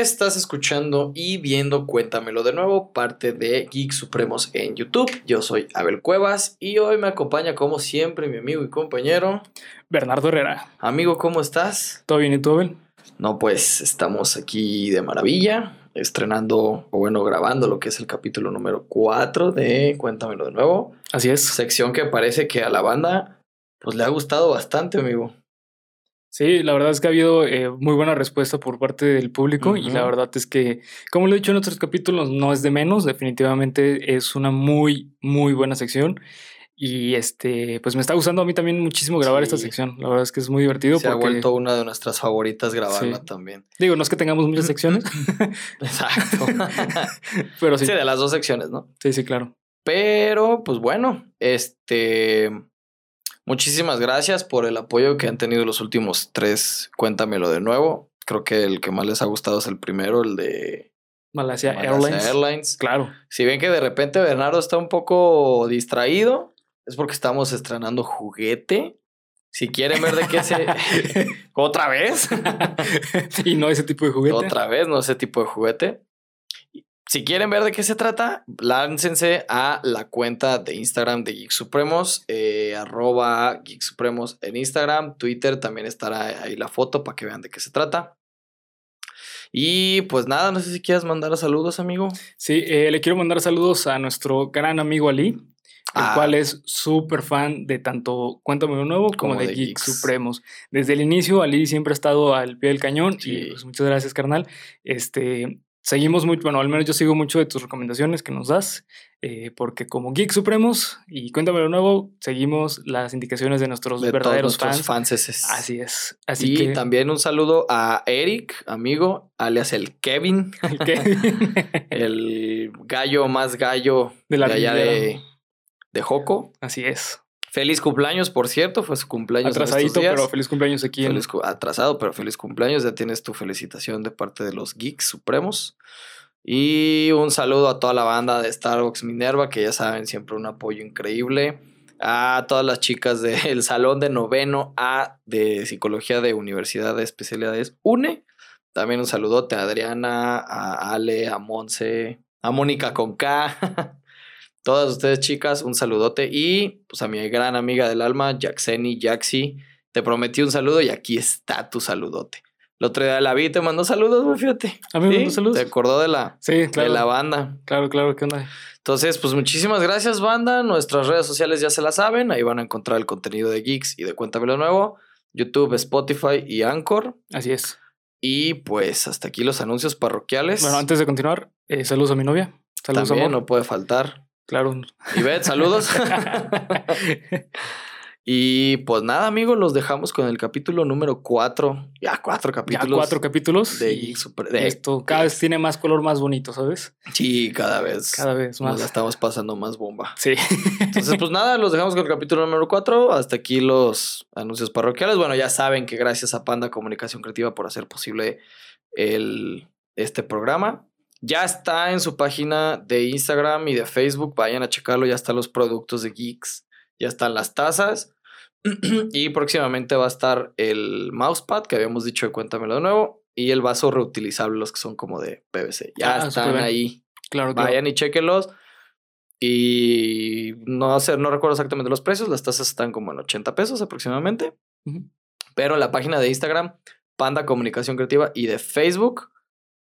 Estás escuchando y viendo Cuéntamelo de nuevo, parte de Geek Supremos en YouTube. Yo soy Abel Cuevas y hoy me acompaña como siempre mi amigo y compañero. Bernardo Herrera. Amigo, ¿cómo estás? ¿Todo bien y tú, Abel? No, pues estamos aquí de maravilla, estrenando, o bueno, grabando lo que es el capítulo número 4 de Cuéntamelo de nuevo. Así es. Sección que parece que a la banda pues le ha gustado bastante, amigo. Sí, la verdad es que ha habido eh, muy buena respuesta por parte del público y la verdad es que, como lo he dicho en otros capítulos, no es de menos, definitivamente es una muy, muy buena sección y este, pues me está gustando a mí también muchísimo grabar esta sección, la verdad es que es muy divertido Se ha vuelto una de nuestras favoritas grabarla Sí. también. digo, no es que tengamos muchas secciones, Exacto. pero sí, sí, de las dos secciones, ¿no? sí, sí, claro. Pero, pues bueno, este. Muchísimas gracias por el apoyo que han tenido los últimos tres. Cuéntamelo de nuevo. Creo que el que más les ha gustado es el primero, el de Malasia, Malasia Airlines. Airlines. Claro. Si ven que de repente Bernardo está un poco distraído, es porque estamos estrenando juguete. Si quieren ver de qué se. ¿Otra vez? y no ese tipo de juguete. Otra vez, no ese tipo de juguete. Si quieren ver de qué se trata, láncense a la cuenta de Instagram de Geek Supremos, eh, arroba Geek Supremos en Instagram, Twitter también estará ahí la foto para que vean de qué se trata. Y pues nada, no sé si quieras mandar saludos, amigo. Sí, eh, le quiero mandar saludos a nuestro gran amigo Ali, el Ah. cual es súper fan de tanto Cuéntame lo Nuevo como, Como de, de Geek Geeks. Supremos. Desde el inicio, Ali siempre ha estado al pie del cañón Sí. y pues, muchas gracias, carnal. Este, seguimos mucho, bueno, al menos yo sigo mucho de tus recomendaciones que nos das, eh, porque como Geek Supremos y Cuéntame lo Nuevo, seguimos las indicaciones de nuestros De todos verdaderos nuestros fans. fanses. Así es. Así y que también un saludo a Eric, amigo, alias el Kevin, el que- el gallo más gallo de de, la allá vida. de, de Joco. Así es. Feliz cumpleaños, por cierto, fue su cumpleaños. Atrasadito, pero feliz cumpleaños aquí Feliz atrasado, pero feliz cumpleaños. Ya tienes tu felicitación de parte de los Geeks Supremos. Y un saludo a toda la banda de Starbucks Minerva, que ya saben, siempre un apoyo increíble. A todas las chicas del salón de noveno A de Psicología de Universidad de Especialidades UNE. También un saludote a Adriana, a Ale, a Monse, a Mónica con K. Todas ustedes, chicas, un saludote. Y pues a mi gran amiga del alma, Jackseni, Jaxi. Te prometí un saludo y aquí está tu saludote. El otro día la vi y te mandó saludos, güey, fíjate. A mí me ¿Sí? mandó saludos. Te acordó de la, Sí, claro. de la banda. Claro, claro, ¿qué onda? Entonces, pues muchísimas gracias, banda. Nuestras redes sociales ya se la saben. Ahí van a encontrar el contenido de Geeks y de Cuéntamelo Nuevo. YouTube, Spotify y Anchor. Así es. Y pues hasta aquí los anuncios parroquiales. Bueno, antes de continuar, eh, saludos a mi novia. Saludos, También amor. no puede faltar. Claro. Ivette, saludos. y pues nada, amigos, los dejamos con el capítulo número 4. Ya, cuatro ya capítulos. cuatro capítulos. de y Super- de- esto cada vez tiene más color más bonito, ¿sabes? Sí, cada vez. Cada vez Nos más. la estamos pasando más bomba. Sí. Entonces, pues nada, los dejamos con el capítulo número 4. Hasta aquí los anuncios parroquiales. Bueno, ya saben que gracias a Panda Comunicación Creativa por hacer posible el, este programa. Ya está en su página de Instagram y de Facebook. Vayan a checarlo. Ya están los productos de Geeks. Ya están las tazas. y próximamente va a estar el mousepad que habíamos dicho de Cuéntamelo de nuevo. Y el vaso reutilizable, los que son como de PVC. Ya Ah, están ahí. claro, claro. Vayan y chequenlos. Y no sé, no recuerdo exactamente los precios. Las tazas están como en 80 pesos aproximadamente. Pero la página de Instagram, Panda Comunicación Creativa, y de Facebook,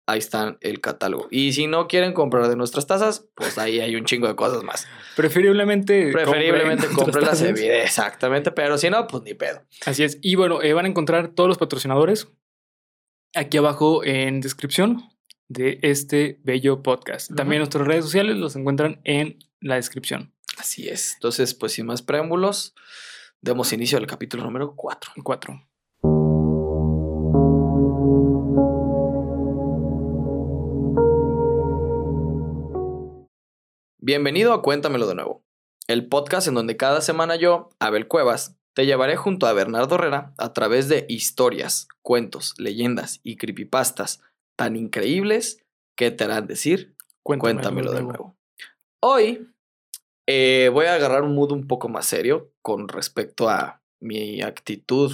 ahí están el catálogo. Y si no quieren comprar de nuestras tazas, pues ahí hay un chingo de cosas más. Preferiblemente. Preferiblemente compren las evidencias. Exactamente. Pero si no, pues ni pedo. Así es. Y bueno, eh, van a encontrar todos los patrocinadores aquí abajo en descripción de este bello podcast. También nuestras redes sociales los encuentran en la descripción. Así es. Entonces, pues sin más preámbulos, demos inicio al capítulo número 4. Cuatro. Bienvenido a Cuéntamelo de nuevo, el podcast en donde cada semana yo, Abel Cuevas, te llevaré junto a Bernardo Herrera a través de historias, cuentos, leyendas y creepypastas tan increíbles que te harán decir, cuéntamelo, de nuevo. Hoy eh, voy a agarrar un mood un poco más serio con respecto a mi actitud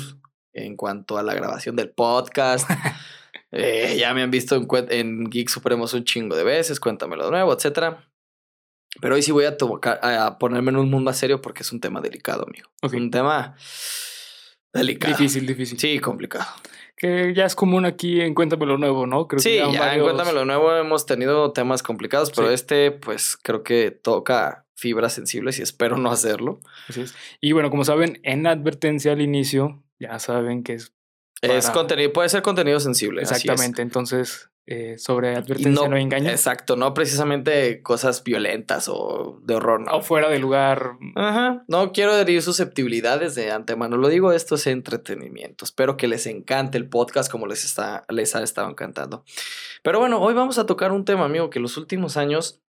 en cuanto a la grabación del podcast. Eh, ya me han visto en, en Geek Supremos un chingo de veces, cuéntamelo de nuevo, etcétera. Pero hoy sí voy a, tocar- a ponerme en un mood más serio porque es un tema delicado, amigo. Un tema delicado. Difícil, difícil. Sí, complicado. Que ya es común aquí en Cuéntamelo Nuevo, ¿no? Creo Sí, que ya varios- en Cuéntamelo Nuevo hemos tenido temas complicados, pero Sí. este, pues creo que toca fibras sensibles y espero no hacerlo. Así es. Y bueno, como saben, en advertencia al inicio, ya saben que es Es contenido, puede ser contenido sensible. exactamente. Entonces, eh, sobre advertencia no, engaño. Exacto, no precisamente cosas violentas o de horror. No. O fuera de lugar. Ajá. No quiero herir susceptibilidades de antemano. Lo digo, esto es entretenimiento. Espero que les encante el podcast como les, está, les ha estado encantando. Pero bueno, hoy vamos a tocar un tema, amigo, que los últimos años,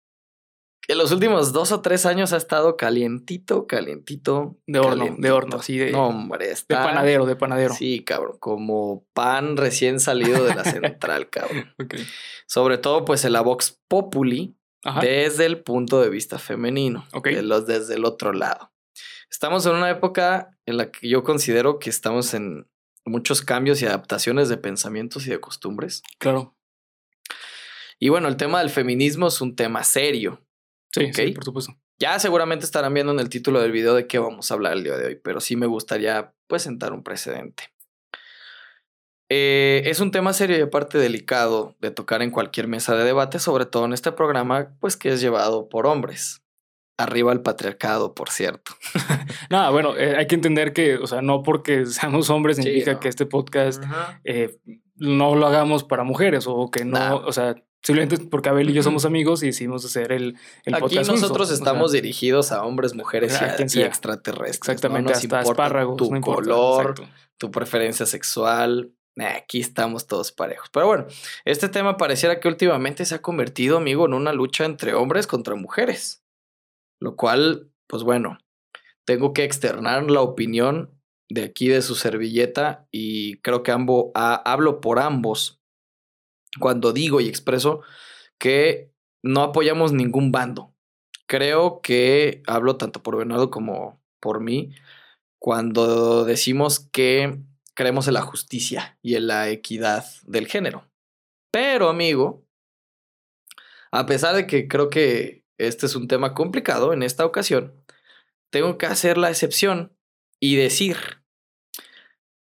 que los últimos dos o tres años ha estado calientito, calientito. De horno, de horno, así de- No, hombre, De está. panadero, de panadero. Sí, cabrón. Como pan recién salido de la central, cabrón. Sobre todo, pues, en la Vox Populi, Ajá. desde el punto de vista femenino, Ok. de los desde el otro lado. Estamos en una época en la que yo considero que estamos en muchos cambios y adaptaciones de pensamientos y de costumbres. Claro. Y bueno, el tema del feminismo es un tema serio. Sí, sí, por supuesto. Ya seguramente estarán viendo en el título del video de qué vamos a hablar el día de hoy, pero sí me gustaría pues sentar un precedente. Eh, es un tema serio y aparte delicado de tocar en cualquier mesa de debate, sobre todo en este programa, pues que es llevado por hombres. Arriba el patriarcado, por cierto. Nada, bueno, eh, hay que entender que, o sea, no porque seamos hombres Sí, significa no. que este podcast eh, no lo hagamos para mujeres o que no, Nah. o sea, simplemente porque Abel y yo somos amigos y decidimos hacer el, el Aquí podcast. juntos, nosotros o sea, estamos dirigidos a hombres, mujeres y, extraterrestres. exactamente No nos hasta espárragos, tu no color, exacto. tu preferencia sexual. Nah, aquí estamos todos parejos. Pero bueno, este tema pareciera que últimamente se ha convertido, amigo, en una lucha entre hombres contra mujeres. Lo cual, pues bueno, tengo que externar la opinión de aquí de su servilleta y creo que ambo, a- hablo por ambos cuando digo y expreso que no apoyamos ningún bando. Creo que hablo tanto por Bernardo como por mí cuando decimos que creemos en la justicia y en la equidad del género. Pero, amigo, a pesar de que creo que este es un tema complicado en esta ocasión, tengo que hacer la excepción y decir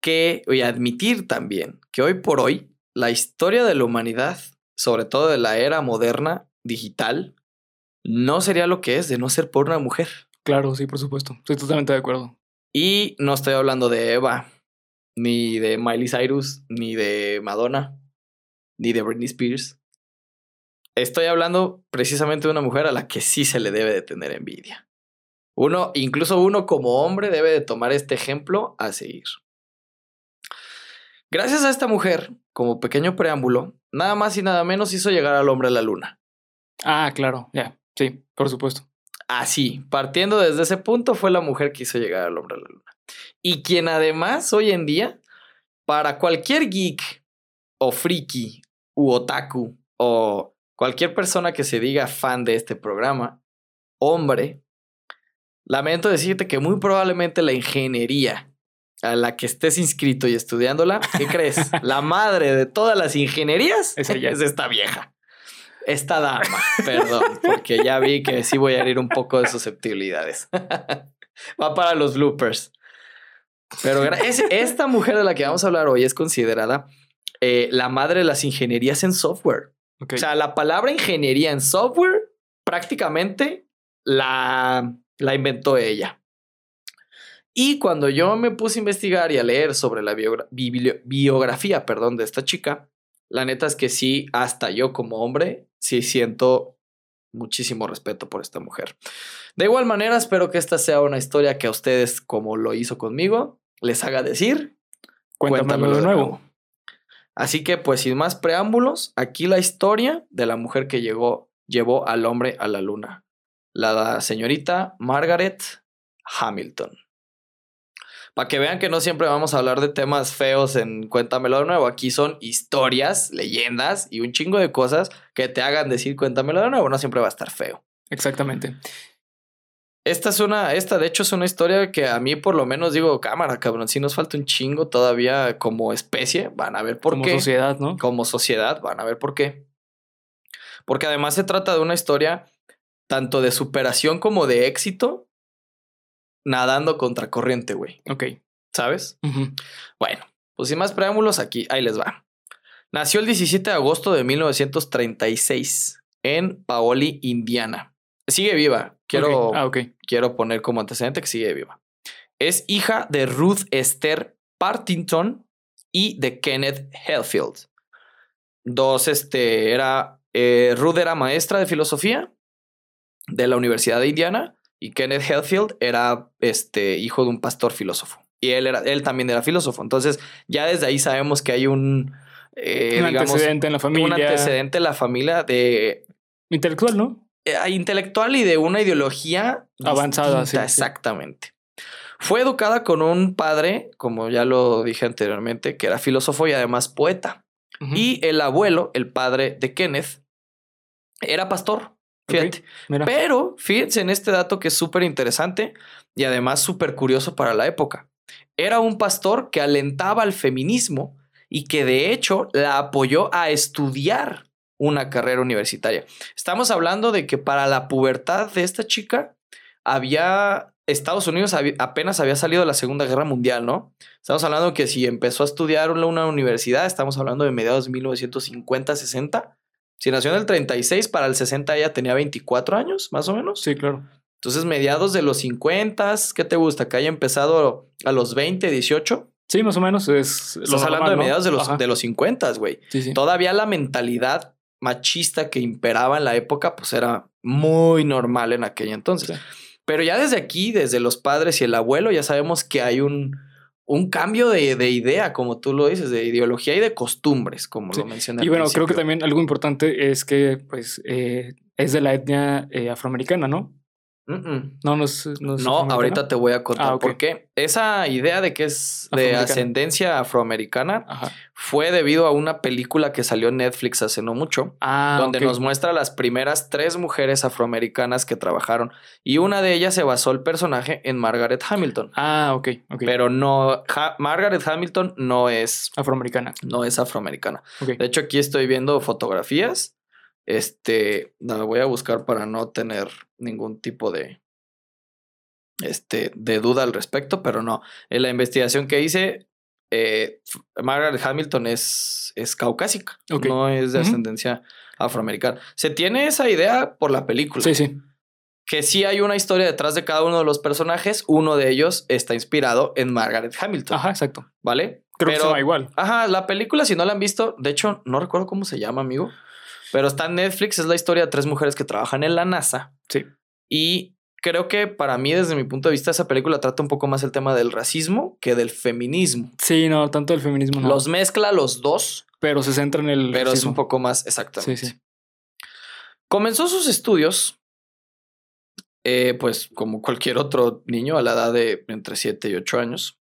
que, y admitir también, que hoy por hoy la historia de la humanidad, sobre todo de la era moderna, digital, no sería lo que es de no ser por una mujer. Claro, sí, por supuesto. Estoy totalmente de acuerdo. Y no estoy hablando de Eva, ni de Miley Cyrus, ni de Madonna, ni de Britney Spears. Estoy hablando precisamente de una mujer a la que sí se le debe de tener envidia. Uno, incluso uno como hombre debe de tomar este ejemplo a seguir. Gracias a esta mujer, como pequeño preámbulo, nada más y nada menos hizo llegar al hombre a la luna. Ah, claro, ya, sí, por supuesto. Así, partiendo desde ese punto, fue la mujer que hizo llegar al hombre a la luna. Y quien además hoy en día, para cualquier geek o friki u otaku o cualquier persona que se diga fan de este programa, hombre, lamento decirte que muy probablemente la ingeniería a la que estés inscrito y estudiándola, ¿qué crees? la madre de todas las ingenierías Es ella. es esta vieja. Esta dama, perdón, porque ya vi que sí voy a herir un poco de susceptibilidades. Va para los bloopers. Pero es, esta mujer de la que vamos a hablar hoy es considerada eh, la madre de las ingenierías en software. O sea, la palabra ingeniería en software prácticamente la, la inventó ella. Y cuando yo me puse a investigar y a leer sobre la biogra- biografía perdón, de esta chica, la neta es que sí, hasta yo como hombre, sí siento muchísimo respeto por esta mujer. De igual manera, espero que esta sea una historia que a ustedes, como lo hizo conmigo, les haga decir, Cuéntamelo de nuevo. Así que, pues, sin más preámbulos, aquí la historia de la mujer que llegó, llevó al hombre a la luna. La señorita Margaret Hamilton. Para que vean que no siempre vamos a hablar de temas feos en Cuéntamelo de nuevo. Aquí son historias, leyendas y un chingo de cosas que te hagan decir Cuéntamelo de nuevo. No siempre va a estar feo. Exactamente. Esta es una, esta de hecho es una historia que a mí por lo menos digo, cámara, cabrón, si nos falta un chingo todavía como especie, van a ver por Como qué. sociedad, ¿no? Como sociedad, van a ver por qué. Porque además se trata de una historia tanto de superación como de éxito nadando contra corriente, güey. Ok. ¿Sabes? Bueno, pues sin más preámbulos, aquí, ahí les va. Nació el 17 de agosto de 1936 en Paoli, Indiana. Sigue viva. Quiero. Ah, quiero poner como antecedente que sigue viva. Es hija de Ruth Esther Partington y de Kenneth Helfield. Dos, este, era, eh, Ruth era maestra de filosofía de la Universidad de Indiana y Kenneth Helfield era, este, hijo de un pastor filósofo. Y él, era, él también era filósofo. Entonces, ya desde ahí sabemos que hay un, eh, un digamos, antecedente en la familia. un antecedente en la familia de Intelectual, ¿no? eh, intelectual y de una ideología Avanzada, sí, sí. Exactamente. Fue educada con un padre, como ya lo dije anteriormente, que era filósofo y además poeta. Y el abuelo, el padre de Kenneth, era pastor. Fíjate. Mira. Pero fíjense en este dato que es súper interesante y además súper curioso para la época. Era un pastor que alentaba al feminismo y que de hecho la apoyó a estudiar una carrera universitaria. Estamos hablando de que para la pubertad de esta chica había Estados Unidos había- apenas había salido de la Segunda Guerra Mundial, ¿no? Estamos hablando que si empezó a estudiar en una universidad, estamos hablando de mediados de 1950, 60. Si nació en el 36, para el 60 ella tenía 24 años, más o menos. Sí, claro. Entonces, mediados de los 50, ¿qué te gusta? Que haya empezado a los 20, 18. Sí, más o menos es. Estás hablando de ¿no? mediados de los, Ajá. de los 50, güey. Sí, sí. Todavía la mentalidad machista que imperaba en la época, pues era muy normal en aquella entonces. Sí. Pero ya desde aquí, desde los padres y el abuelo, ya sabemos que hay un, un cambio de, de idea, como tú lo dices, de ideología y de costumbres, como Sí. lo mencioné. Y bueno, creo que también algo importante es que, pues, eh, es de la etnia eh, afroamericana, ¿no? No, no es. No, es No, afroamericana. ahorita te voy a contar Ah, por qué. Esa idea de que es de ascendencia afroamericana Ajá. fue debido a una película que salió en Netflix hace no mucho, Ah, donde nos muestra las primeras tres mujeres afroamericanas que trabajaron y una de ellas se basó el personaje en Margaret Hamilton. Ah, ok, ok. Pero no, Ha- Margaret Hamilton no es, Afroamericana. no es afroamericana. De hecho, aquí estoy viendo fotografías. Este, no, voy a buscar para no tener ningún tipo de, este, de duda al respecto, pero no. En la investigación que hice, eh, Margaret Hamilton es, es caucásica, no es de ascendencia afroamericana. Se tiene esa idea por la película, Sí, sí. que sí hay una historia detrás de cada uno de los personajes. Uno de ellos está inspirado en Margaret Hamilton, Ajá, exacto. ¿vale? Creo que se llama igual. Ajá, la película, si no la han visto, de hecho, no recuerdo cómo se llama, amigo, pero está en Netflix, es la historia de tres mujeres que trabajan en la NASA. Sí. Y creo que para mí, desde mi punto de vista, esa película trata un poco más el tema del racismo que del feminismo. Sí, no, tanto el feminismo no. Los mezcla los dos, pero se centra en el. pero es un poco más exactamente. Sí, sí. Comenzó sus estudios, eh, pues como cualquier otro niño, a la edad de entre 7 y 8 años.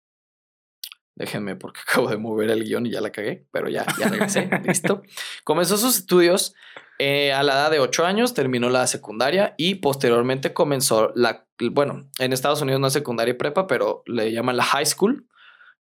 Déjenme porque acabo de mover el guion y ya la cagué, pero ya, ya regresé, listo. Comenzó sus estudios eh, a la edad de 8 años, terminó la secundaria y posteriormente comenzó la, bueno, en Estados Unidos no es secundaria y prepa, pero le llaman la high school.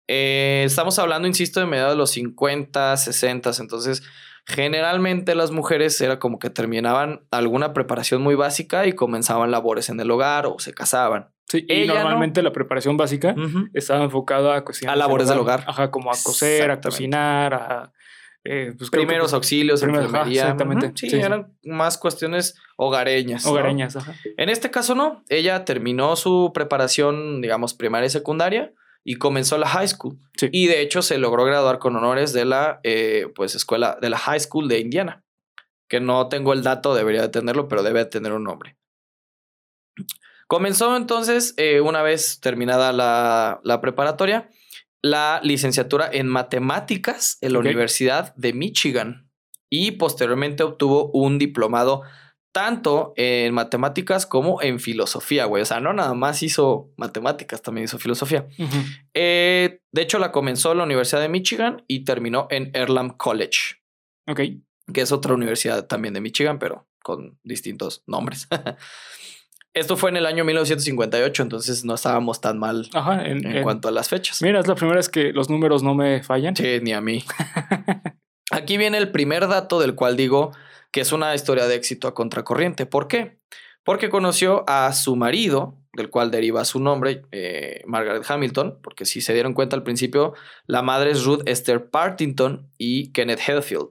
Eh, estamos hablando, insisto, de mediados de los 50, 60, entonces generalmente las mujeres era como que terminaban alguna preparación muy básica y comenzaban labores en el hogar o se casaban. Sí, y Ella no. normalmente la preparación básica estaba enfocada a cuestiones A labores del hogar. Ajá, como a coser, a cocinar, a. eh, pues que, Primeros auxilios, primeros, ajá, enfermería. exactamente. Sí, Sí, sí. eran más cuestiones hogareñas. ¿no? Hogareñas, ajá. En este caso no, ella terminó su preparación, digamos, primaria y secundaria y comenzó la high school. Sí. Y de hecho se logró graduar con honores de la, eh, pues, escuela, de la high school de Indiana. Que no tengo el dato, debería de tenerlo, pero debe de tener un nombre. Comenzó entonces, eh, una vez terminada la, la preparatoria, la licenciatura en matemáticas en la. Universidad de Michigan y posteriormente obtuvo un diplomado tanto en matemáticas como en filosofía, güey. O sea, no nada más hizo matemáticas, también hizo filosofía. Eh, de hecho, la comenzó en la Universidad de Michigan y terminó en Earlham College, Ok. que es otra universidad también de Michigan, pero con distintos nombres. Esto fue en el año 1958, entonces no estábamos tan mal Ajá. En, en en- cuanto a las fechas. Mira, es la primera vez que los números no me fallan. Sí, ni a mí. Aquí viene el primer dato del cual digo que es una historia de éxito a contracorriente. ¿Por qué? Porque conoció a su marido, del cual deriva su nombre, eh, Margaret Hamilton, porque si se dieron cuenta al principio, la madre es Ruth Esther Partington y Kenneth Heathfield.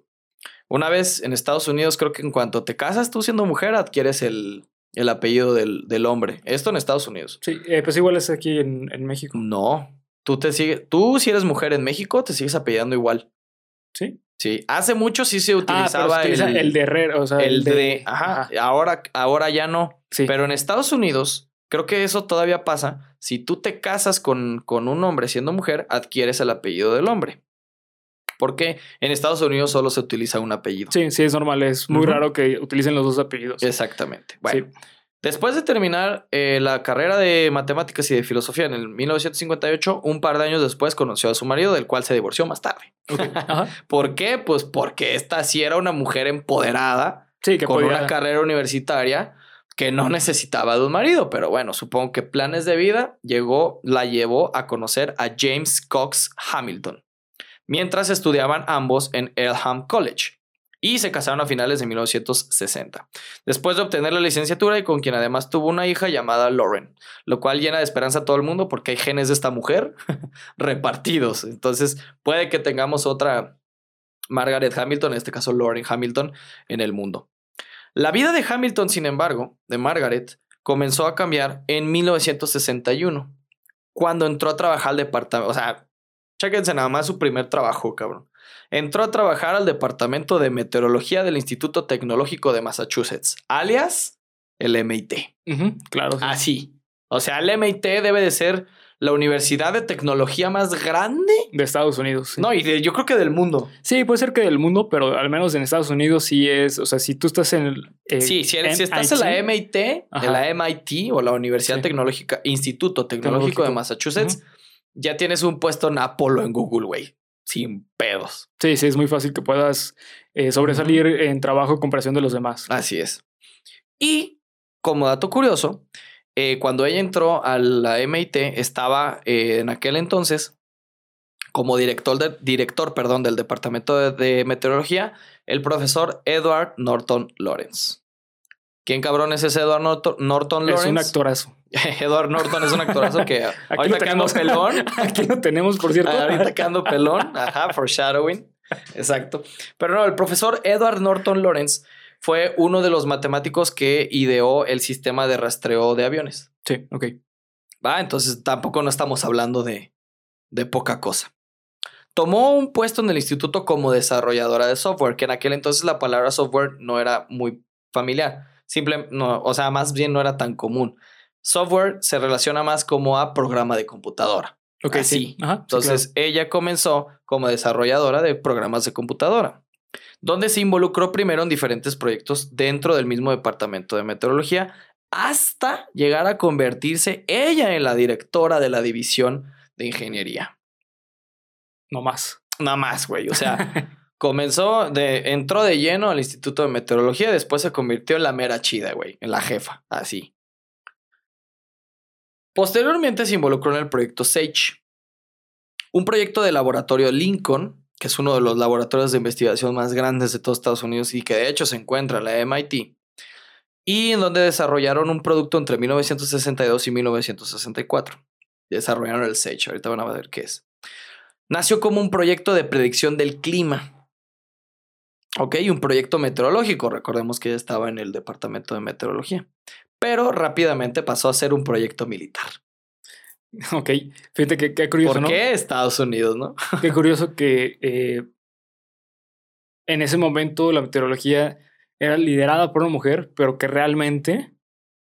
Una vez en Estados Unidos, creo que en cuanto te casas tú siendo mujer, adquieres el, el apellido del, del hombre. Esto en Estados Unidos. Sí, eh, pues igual es aquí en, en México. No, tú te sigues, tú si eres mujer en México, te sigues apellidando igual. Sí. Sí, hace mucho sí se Ah, pero utilizaba se utiliza el, el, de Herrera, o sea, el de, ajá, ajá. Ahora, ahora ya no. Sí. Pero en Estados Unidos, creo que eso todavía pasa. Si tú te casas con, con un hombre siendo mujer, adquieres el apellido del hombre. Porque en Estados Unidos solo se utiliza un apellido. Sí, sí, es normal. Es muy raro que utilicen los dos apellidos. Exactamente. Bueno, Sí. después de terminar eh, la carrera de matemáticas y de filosofía en el 1958, un par de años después conoció a su marido, del cual se divorció más tarde. ¿Por qué? Pues porque esta sí era una mujer empoderada Sí, que con podía- una carrera universitaria que no necesitaba de un marido, pero bueno, supongo que planes de vida llegó, la llevó a conocer a James Cox Hamilton, mientras estudiaban ambos en Elham College y se casaron a finales de 1960. Después de obtener la licenciatura y con quien además tuvo una hija llamada Lauren, lo cual llena de esperanza a todo el mundo porque hay genes de esta mujer repartidos. Entonces puede que tengamos otra Margaret Hamilton, en este caso Lauren Hamilton, en el mundo. La vida de Hamilton, sin embargo, de Margaret, comenzó a cambiar en 1961, cuando entró a trabajar al departamento, chéquense nada más su primer trabajo, cabrón. Entró a trabajar al departamento de meteorología del Instituto Tecnológico de Massachusetts, alias el MIT. Claro. sí. Así. O sea, el MIT debe de ser la universidad de tecnología más grande. De Estados Unidos. sí. No, y de- yo creo que del mundo. Sí, puede ser que del mundo, pero al menos en Estados Unidos sí es. O sea, si tú estás en el. eh, Sí, si, estás en la MIT, en la MIT o la Universidad Sí. Tecnológica, Instituto Tecnológico de. Massachusetts, ya tienes un puesto en Apolo en Google, güey. Sin pedos. Sí, sí, es muy fácil que puedas eh, sobresalir en trabajo en comparación de los demás. Así es. Y como dato curioso, eh, cuando ella entró a la MIT, estaba eh, en aquel entonces como director, de- director perdón, del departamento de, de meteorología, el profesor Edward Norton Lawrence. ¿Quién cabrón es ese Edward Norton, Norton Es Lawrence? un actorazo. Edward Norton es un actorazo que Aquí ahorita que ando pelón. Aquí lo tenemos, por cierto. Ahorita que ando pelón. Ajá, foreshadowing. Exacto. Pero no, el profesor Edward Norton Lawrence fue uno de los matemáticos que ideó el sistema de rastreo de aviones. Sí, ok. Va, entonces tampoco no estamos hablando de, de poca cosa. Tomó un puesto en el instituto como desarrolladora de software, que en aquel entonces la palabra software no era muy familiar. Simple, no, o sea, más bien no era tan común. Software se relaciona más como a programa de computadora. Ok, Así. sí. Ajá, sí, Entonces, ella comenzó como desarrolladora de programas de computadora, donde se involucró primero en diferentes proyectos dentro del mismo departamento de meteorología, hasta llegar a convertirse ella en la directora de la división de ingeniería. No más. Nada más, güey. O sea, comenzó de, entró de lleno al Instituto de Meteorología, después se convirtió en la mera chida, güey, en la jefa, así. Posteriormente se involucró en el proyecto SAGE, un proyecto de laboratorio Lincoln, que es uno de los laboratorios de investigación más grandes de todos Estados Unidos y que de hecho se encuentra en la MIT, y en donde desarrollaron un producto entre 1962 y 1964. Desarrollaron el SAGE, ahorita van a ver qué es. Nació como un proyecto de predicción del clima. Ok, un proyecto meteorológico. Recordemos que estaba en el departamento de meteorología. Pero rápidamente pasó a ser un proyecto militar. Ok. Fíjate que qué curioso, ¿Por ¿no? qué Estados Unidos, no? Qué curioso que eh, en ese momento la meteorología era liderada por una mujer, pero que realmente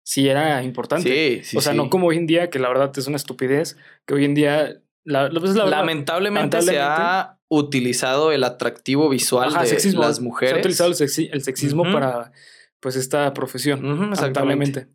sí era importante. Sí, sí. o sea, sí. no como hoy en día, que la verdad es una estupidez, que hoy en día, la, la- pues, la Lamentablemente, se ha utilizado el atractivo visual ajá, de sexismo. las Se ha mujeres. utilizado el, sexi- el sexismo para, pues esta profesión, exactamente.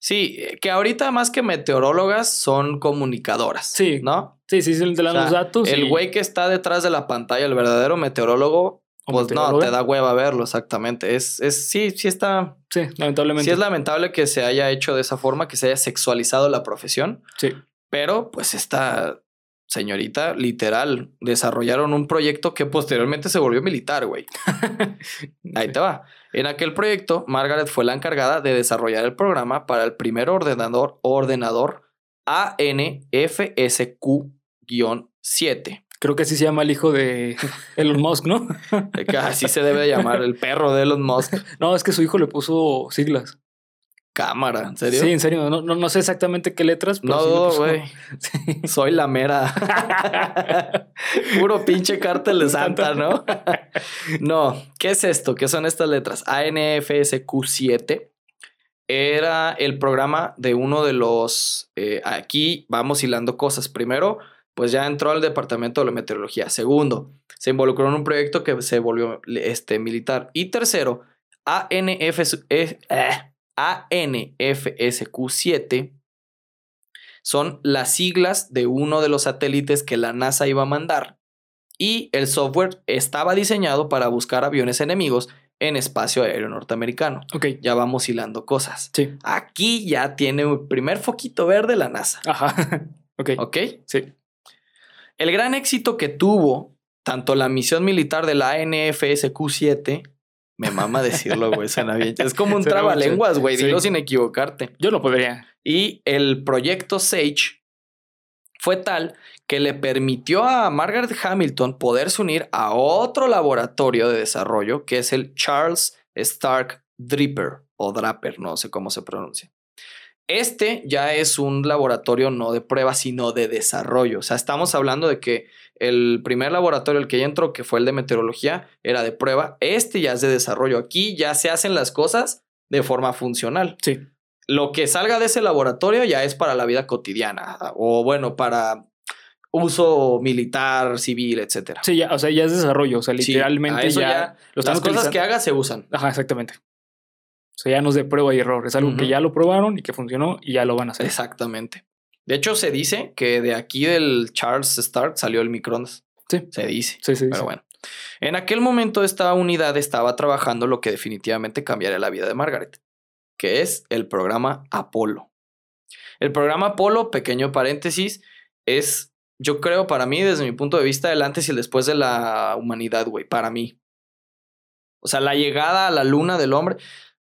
Sí, que ahorita más que meteorólogas son comunicadoras. Sí. ¿No? Sí, sí, sí, te dan O sea, los datos. El y- güey que está detrás de la pantalla, el verdadero meteorólogo, pues no, te da hueva verlo, exactamente. Es, es, sí, sí está. Sí, lamentablemente. Sí es lamentable que se haya hecho de esa forma, que se haya sexualizado la profesión, Sí. pero pues esta señorita, literal, desarrollaron un proyecto que posteriormente se volvió militar, güey. Ahí te va. En aquel proyecto, Margaret fue la encargada de desarrollar el programa para el primer ordenador, ordenador ANFSQ-7. Creo que así se llama el hijo de Elon Musk, ¿no? Así se debe llamar el perro de Elon Musk. No, es que su hijo le puso siglas. Cámara, ¿en serio? Sí, en serio. No, no, no sé exactamente qué letras, pero no, sí. Sí. Soy la mera. Puro pinche cártel de Santa, ¿no? no, ¿qué es esto? ¿Qué son estas letras? ANFSQ7 era el programa de uno de los. eh, aquí vamos hilando cosas. Primero, pues ya entró al departamento de la meteorología. Segundo, se involucró en un proyecto que se volvió este, militar. Y tercero, ANFS, eh, eh, ANFSQ7 son las siglas de uno de los satélites que la NASA iba a mandar. Y el software estaba diseñado para buscar aviones enemigos en espacio aéreo norteamericano. Ok. Ya vamos hilando cosas. Sí. Aquí ya tiene un primer foquito verde la NASA. Ajá. Ok. ¿Ok? Sí. El gran éxito que tuvo tanto la misión militar de la NFSQ-7, me mama decirlo, güey, suena bien. Es como un Suena trabalenguas, güey, Sí. dilo sin equivocarte. Yo no podría. Y el proyecto Sage fue tal que le permitió a Margaret Hamilton poderse unir a otro laboratorio de desarrollo que es el Charles Stark Draper o Draper, no sé cómo se pronuncia. Este ya es un laboratorio no de prueba, sino de desarrollo. O sea, estamos hablando de que el primer laboratorio, el que ya entró, que fue el de meteorología, era de prueba. Este ya es de desarrollo. Aquí ya se hacen las cosas de forma funcional Sí. lo que salga de ese laboratorio ya es para la vida cotidiana o bueno, para uso militar, civil, etcétera. Sí, ya, o sea, ya es desarrollo. O sea, literalmente ya, Las cosas que haga se usan. Ajá, exactamente. O sea, ya no es de prueba y error. Es algo que ya lo probaron y que funcionó y ya lo van a hacer. Exactamente. De hecho, se dice que de aquí del Charles Stark salió el microondas. Sí. Se dice. Sí, sí. Pero sí. bueno. En aquel momento esta unidad estaba trabajando lo que definitivamente cambiaría la vida de Margaret, que es el programa Apolo. El programa Apolo, pequeño paréntesis, es, yo creo, para mí, desde mi punto de vista, el antes y el después de la humanidad, güey, para mí. O sea, la llegada a la luna del hombre.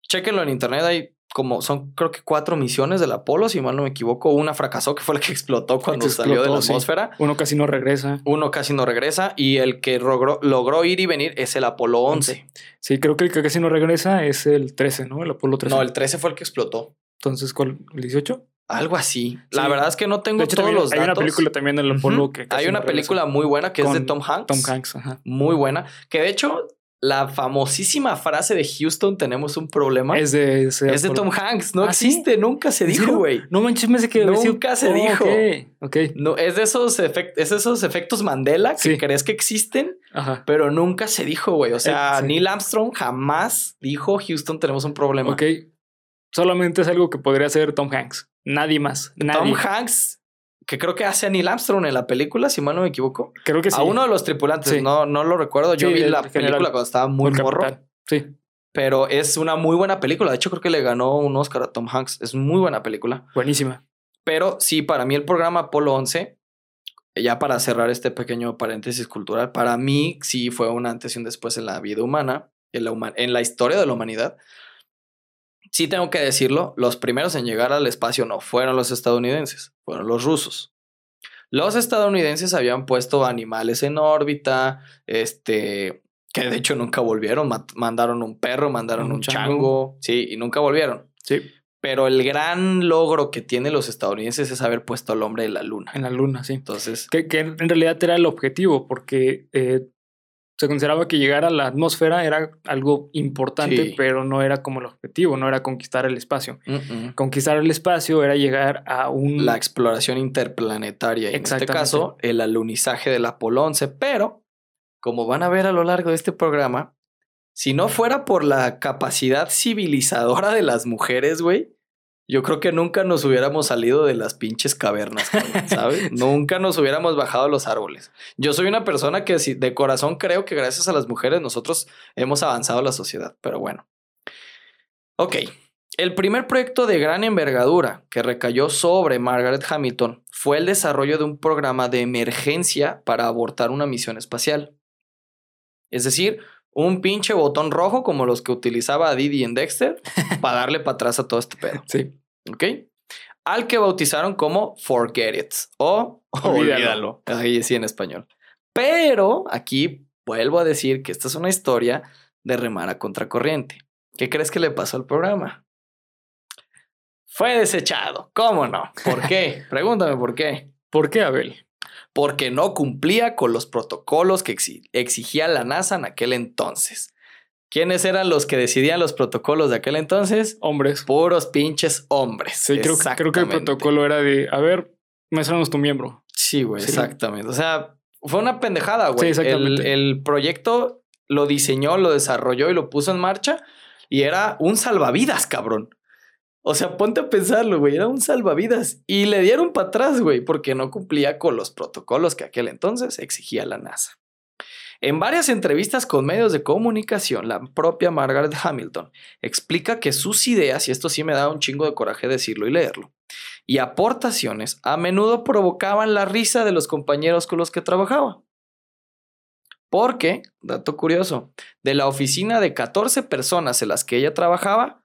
Chéquenlo en internet, hay como, son creo que cuatro misiones del Apolo, si mal no me equivoco. Una fracasó, que fue la que explotó cuando Que salió de la sí. atmósfera. Uno casi no regresa. Uno casi no regresa y el que logró, logró ir y venir es el Apolo 11. Sí, creo que el que casi no regresa es el 13, ¿no? El Apolo 13. No, el 13 fue el que explotó. Entonces, ¿cuál? ¿El 18? Algo así. La verdad es que no tengo hecho, todos los hay datos. una película también del Apolo Ujú. que casi Hay una no película muy buena que es de Tom Hanks. Tom Hanks, ajá. Muy buena. Que de hecho, la famosísima frase de Houston, tenemos un problema. Es de, es de. Tom Hanks. No ¿Ah, sí? existe, nunca se ¿En dijo, güey. No manches, me sé que Nunca se dijo. Ok, ok. No, es de esos efect- es de esos efectos Mandela que Sí. crees que existen, Ajá. pero nunca se dijo, güey. O sea, sí. Neil Armstrong jamás dijo Houston, tenemos un problema. Ok. Solamente es algo que podría hacer Tom Hanks. Nadie más. Nadie. Tom Hanks, que creo que hace a Neil Armstrong en la película, si mal no me equivoco. Creo que sí. A uno de los tripulantes, Sí. no, no lo recuerdo. Yo Sí, vi la general. película cuando estaba muy morro, Capitán. Sí. pero es una muy buena película. De hecho, creo que le ganó un Oscar a Tom Hanks. Es muy buena película. Buenísima. Pero sí, para mí el programa Apolo 11, ya para cerrar este pequeño paréntesis cultural, para mí sí fue un antes y un después en la vida humana, en la, huma- en la historia de la humanidad. Sí tengo que decirlo, los primeros en llegar al espacio no fueron los estadounidenses, fueron los rusos. Los estadounidenses habían puesto animales en órbita, este, que de hecho nunca volvieron, mandaron un perro, mandaron Un un chango. chango, sí, y nunca volvieron. Sí. Pero el gran logro que tienen los estadounidenses es haber puesto al hombre en la luna. En la luna, sí. Entonces, Que, que en realidad era el objetivo, porque eh, se consideraba que llegar a la atmósfera era algo importante, Sí. pero no era como el objetivo, no era conquistar el espacio. Conquistar el espacio era llegar a un... la exploración interplanetaria y en este caso el alunizaje del Apolo 11, pero como van a ver a lo largo de este programa, si no fuera por la capacidad civilizadora de las mujeres, güey, yo creo que nunca nos hubiéramos salido de las pinches cavernas, ¿sabes? nunca nos hubiéramos bajado a los árboles. Yo soy una persona que de corazón creo que gracias a las mujeres nosotros hemos avanzado la sociedad, pero bueno. Ok, el primer proyecto de gran envergadura que recayó sobre Margaret Hamilton fue el desarrollo de un programa de emergencia para abortar una misión espacial. Es decir, un pinche botón rojo como los que utilizaba Didi en Dexter para darle para atrás a todo este pedo. Sí. ¿Ok? Al que bautizaron como Forget It o Olvídalo. Ahí sí en español. Pero aquí vuelvo a decir que esta es una historia de remar a contracorriente. ¿Qué crees que le pasó al programa? Fue desechado. ¿Cómo no? ¿Por qué? Pregúntame por qué. ¿Por qué, Abel? Porque no cumplía con los protocolos que exi- exigía la NASA en aquel entonces. ¿Quiénes eran los que decidían los protocolos de aquel entonces? Hombres. Puros pinches hombres. Sí, creo, que- creo que el protocolo era de, a ver, muéstranos tu miembro. Sí, güey, Sí. exactamente. O sea, fue una pendejada, güey. Sí, exactamente. El, el proyecto lo diseñó, lo desarrolló y lo puso en marcha y era un salvavidas, cabrón. O sea, ponte a pensarlo, güey, era un salvavidas. Y le dieron para atrás, güey, porque no cumplía con los protocolos que aquel entonces exigía la NASA. En varias entrevistas con medios de comunicación, la propia Margaret Hamilton explica que sus ideas, y esto sí me da un chingo de coraje decirlo y leerlo, y aportaciones a menudo provocaban la risa de los compañeros con los que trabajaba. Porque, dato curioso, de la oficina de 14 personas en las que ella trabajaba,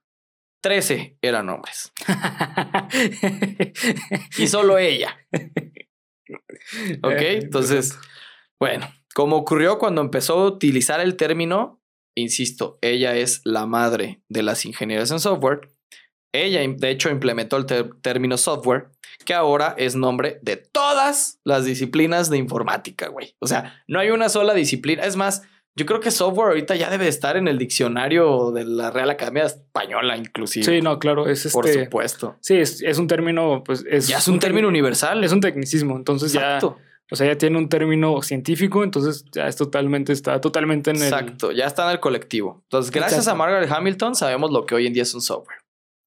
13 eran hombres. Y solo ella. ¿Ok? Eh, Entonces, bueno, como ocurrió cuando empezó a utilizar el término, insisto, ella es la madre de las ingenierías en software. Ella, de hecho, implementó el término software, que ahora es nombre de todas las disciplinas de informática, güey. O sea, no hay una sola disciplina. Es más, yo creo que software ahorita ya debe estar en el diccionario de la Real Academia Española, inclusive. Sí, no, claro, es Por este. supuesto. Sí, es, es un término, pues es. Ya es un término universal. Es un tecnicismo. Entonces Exacto. ya. O sea, ya tiene un término científico, entonces ya es totalmente, está totalmente en el. Exacto, ya está en el colectivo. Entonces, gracias Exacto. a Margaret Hamilton sabemos lo que hoy en día es un software.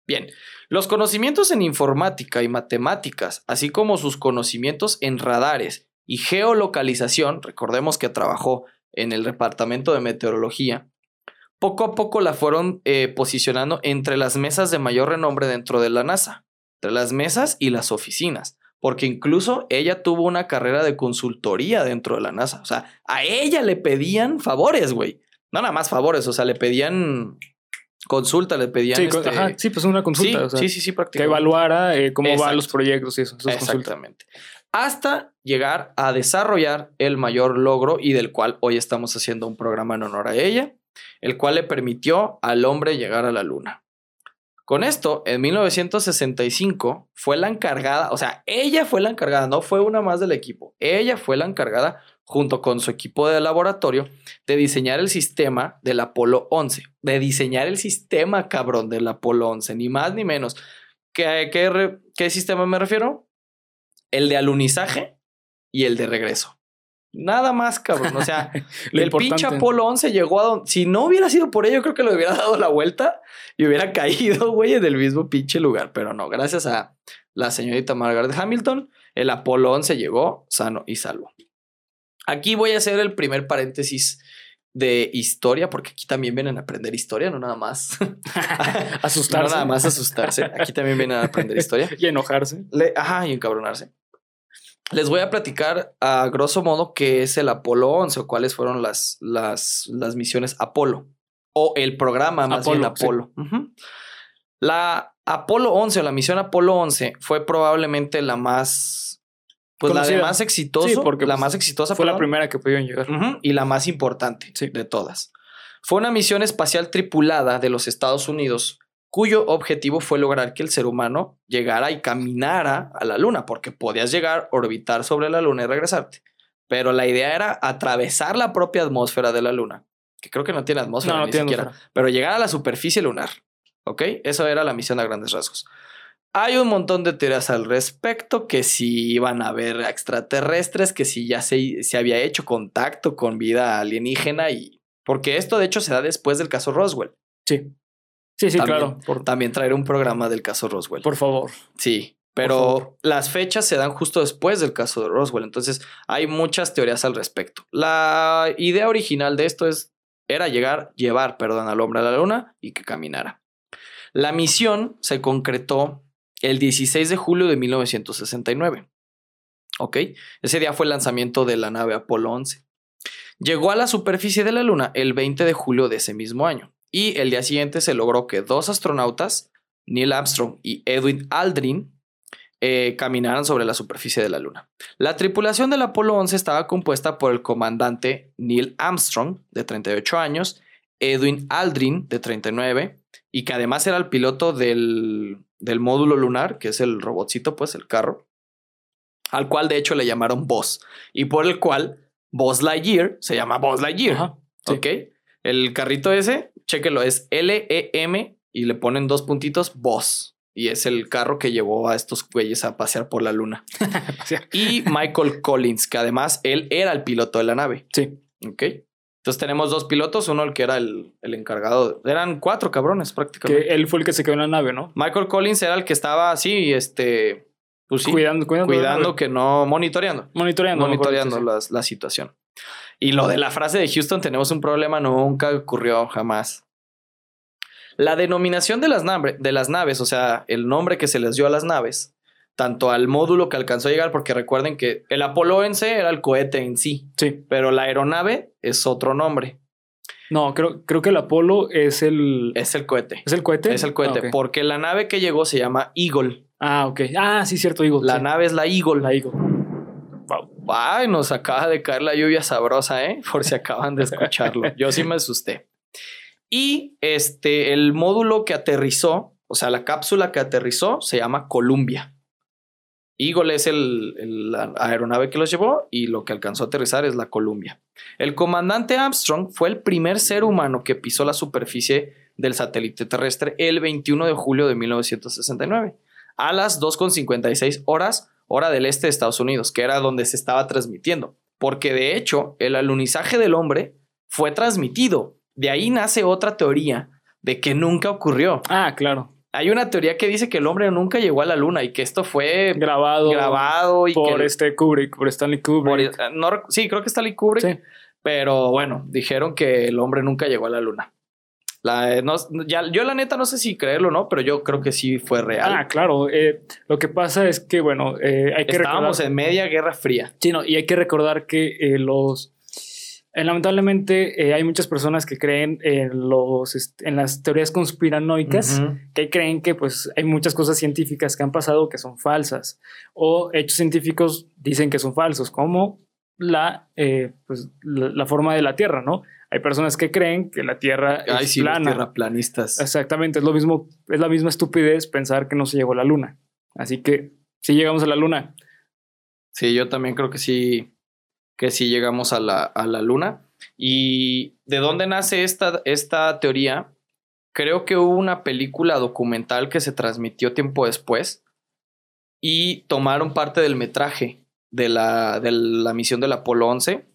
Bien, los conocimientos en informática y matemáticas, así como sus conocimientos en radares y geolocalización, recordemos que trabajó en el departamento de meteorología, poco a poco la fueron eh, posicionando entre las mesas de mayor renombre dentro de la NASA, entre las mesas y las oficinas, porque incluso ella tuvo una carrera de consultoría dentro de la NASA, o sea, a ella le pedían favores, güey, no nada más favores, o sea, le pedían consulta, le pedían... Sí, este- ajá, sí, pues una consulta. sí, o sea, sí, sí, sí, Que evaluara eh, cómo van los proyectos y eso. eso es consulta. Exactamente. Hasta llegar a desarrollar el mayor logro y del cual hoy estamos haciendo un programa en honor a ella, el cual le permitió al hombre llegar a la luna. Con esto, en 1965 fue la encargada, o sea, ella fue la encargada, no fue una más del equipo, ella fue la encargada junto con su equipo de laboratorio de diseñar el sistema del Apolo 11, de diseñar el sistema cabrón del Apolo 11, ni más ni menos. ¿Qué, qué, sistema me refiero? El de alunizaje y el de regreso. Nada más, cabrón. O sea, el pinche. Apolo 11 llegó a donde... Si no hubiera sido por ello, creo que le hubiera dado la vuelta y hubiera caído, güey, en el mismo pinche lugar. Pero no, gracias a la señorita Margaret Hamilton, el Apolo 11 llegó sano y salvo. Aquí voy a hacer el primer paréntesis de historia, porque aquí también vienen a aprender historia, no nada más. Asustarse. No nada más asustarse. Aquí también vienen a aprender historia. Y enojarse. Le- ajá, y encabronarse. Les voy a platicar a grosso modo qué es el Apolo 11 o cuáles fueron las, las, las misiones Apolo o el programa más bien Apolo, Apolo. sí. Ujú. La Apolo 11 o la misión Apolo 11 fue probablemente la más, pues la de más exitosa, Sí, porque, la pues, más exitosa Fue la primera que pudieron llegar. Y la más importante Sí. de todas. Fue una misión espacial tripulada de los Estados Unidos cuyo objetivo fue lograr que el ser humano llegara y caminara a la luna, porque podías llegar, orbitar sobre la luna y regresarte. Pero la idea era atravesar la propia atmósfera de la luna, que creo que no tiene atmósfera No, no ni tiene siquiera, atmósfera. pero llegar a la superficie lunar. ¿Ok? Eso era la misión a grandes rasgos. Hay un montón de teorías al respecto, que si iban a haber extraterrestres, que si ya se, se había hecho contacto con vida alienígena y Porque esto, de hecho, se da después del caso Roswell. Sí. Sí, sí, También- claro. Por, También traer un programa del caso Roswell. por favor. Sí, pero las fechas se dan justo después del caso de Roswell, entonces hay muchas teorías al respecto. La idea original de esto es era llegar, llevar, perdón, al hombre a la luna y que caminara. La misión se concretó el 16 de julio de 1969. ¿Ok? Ese día fue el lanzamiento de la nave Apolo 11. Llegó a la superficie de la Luna el 20 de julio de ese mismo año y el día siguiente se logró que dos astronautas, Neil Armstrong y Edwin Aldrin, eh, caminaran sobre la superficie de la Luna. La tripulación del Apolo 11 estaba compuesta por el comandante Neil Armstrong, de 38 años, Edwin Aldrin, de 39, y que además era el piloto del, del módulo lunar, que es el robotcito, pues el carro, al cual de hecho le llamaron Buzz, y por el cual Buzz Lightyear se llama Buzz Lightyear. Ajá. sí. ¿Ok? El carrito ese, chéquelo, es L-E-M y le ponen dos puntitos Buzz. Y es el carro que llevó a estos güeyes a pasear por la luna. Y Michael Collins, que además él era el piloto de la nave. Sí. ¿Ok? Entonces tenemos dos pilotos, uno el que era el, el encargado. Eran cuatro cabrones Que prácticamente. él fue el que se quedó en la nave, ¿no? Michael Collins era el que estaba así, este, pues sí, Cuidando, cuidando. cuidando que no, monitoreando Monitoreando. mejor monitoreando la, situación. Y lo de la frase de Houston, tenemos un problema, nunca ocurrió jamás. La denominación de las, naves, de las naves, o sea, el nombre que se les dio a las naves, tanto al módulo que alcanzó a llegar, porque recuerden que el Apolo 11 era el cohete en sí, sí. Pero la aeronave es otro nombre, No, creo, creo que el Apolo es el. es el cohete. ¿Es el cohete? Es el cohete, Ah, porque la nave que llegó se llama Eagle. Ah, ok. Ah, sí, cierto, Eagle. La sí. nave es la Eagle. La Eagle. Nos acaba de caer la lluvia sabrosa, ¿eh? Por si acaban de escucharlo. Yo sí me asusté. Y este, el módulo que aterrizó, o sea, la cápsula que aterrizó se llama Columbia. Eagle es el, el- la aeronave que los llevó y lo que alcanzó a aterrizar es la Columbia. El comandante Armstrong fue el primer ser humano que pisó la superficie del satélite terrestre el 21 de julio de 1969 a las 2.56 horas, hora del este de Estados Unidos, que era donde se estaba transmitiendo. Porque de hecho, el alunizaje del hombre fue transmitido. De ahí nace otra teoría de que nunca ocurrió. Ah, claro. Hay una teoría que dice que el hombre nunca llegó a la luna y que esto fue Grabado. grabado y por que este Kubrick, por Stanley por- Kubrick. no rec- sí, creo que Lee Kubrick, Sí. pero bueno, dijeron que el hombre nunca llegó a la luna. La, eh, no- ya, yo la neta no sé si creerlo o no, pero yo creo que sí fue real. Ah, claro. eh, lo que pasa es que, bueno, eh, hay que Estábamos recordar. en media guerra fría. Sí, no, y hay que recordar que eh, los. lamentablemente, hay muchas personas que creen en, los, est- en las teorías conspiranoicas. Que creen que pues hay muchas cosas científicas que han pasado que son falsas o hechos científicos dicen que son falsos como la pues la, la forma de la Tierra no hay personas que creen que la Tierra Ay, es sí, plana tierraplanistas. exactamente es lo mismo es la misma estupidez pensar que no se llegó a la Luna así que si llegamos a la Luna Sí, yo también creo que sí, que sí llegamos a la, a la luna. ¿Y de dónde nace esta, esta teoría? Creo que hubo una película documental que se transmitió tiempo después y tomaron parte del metraje de la, de la misión del Apolo 11.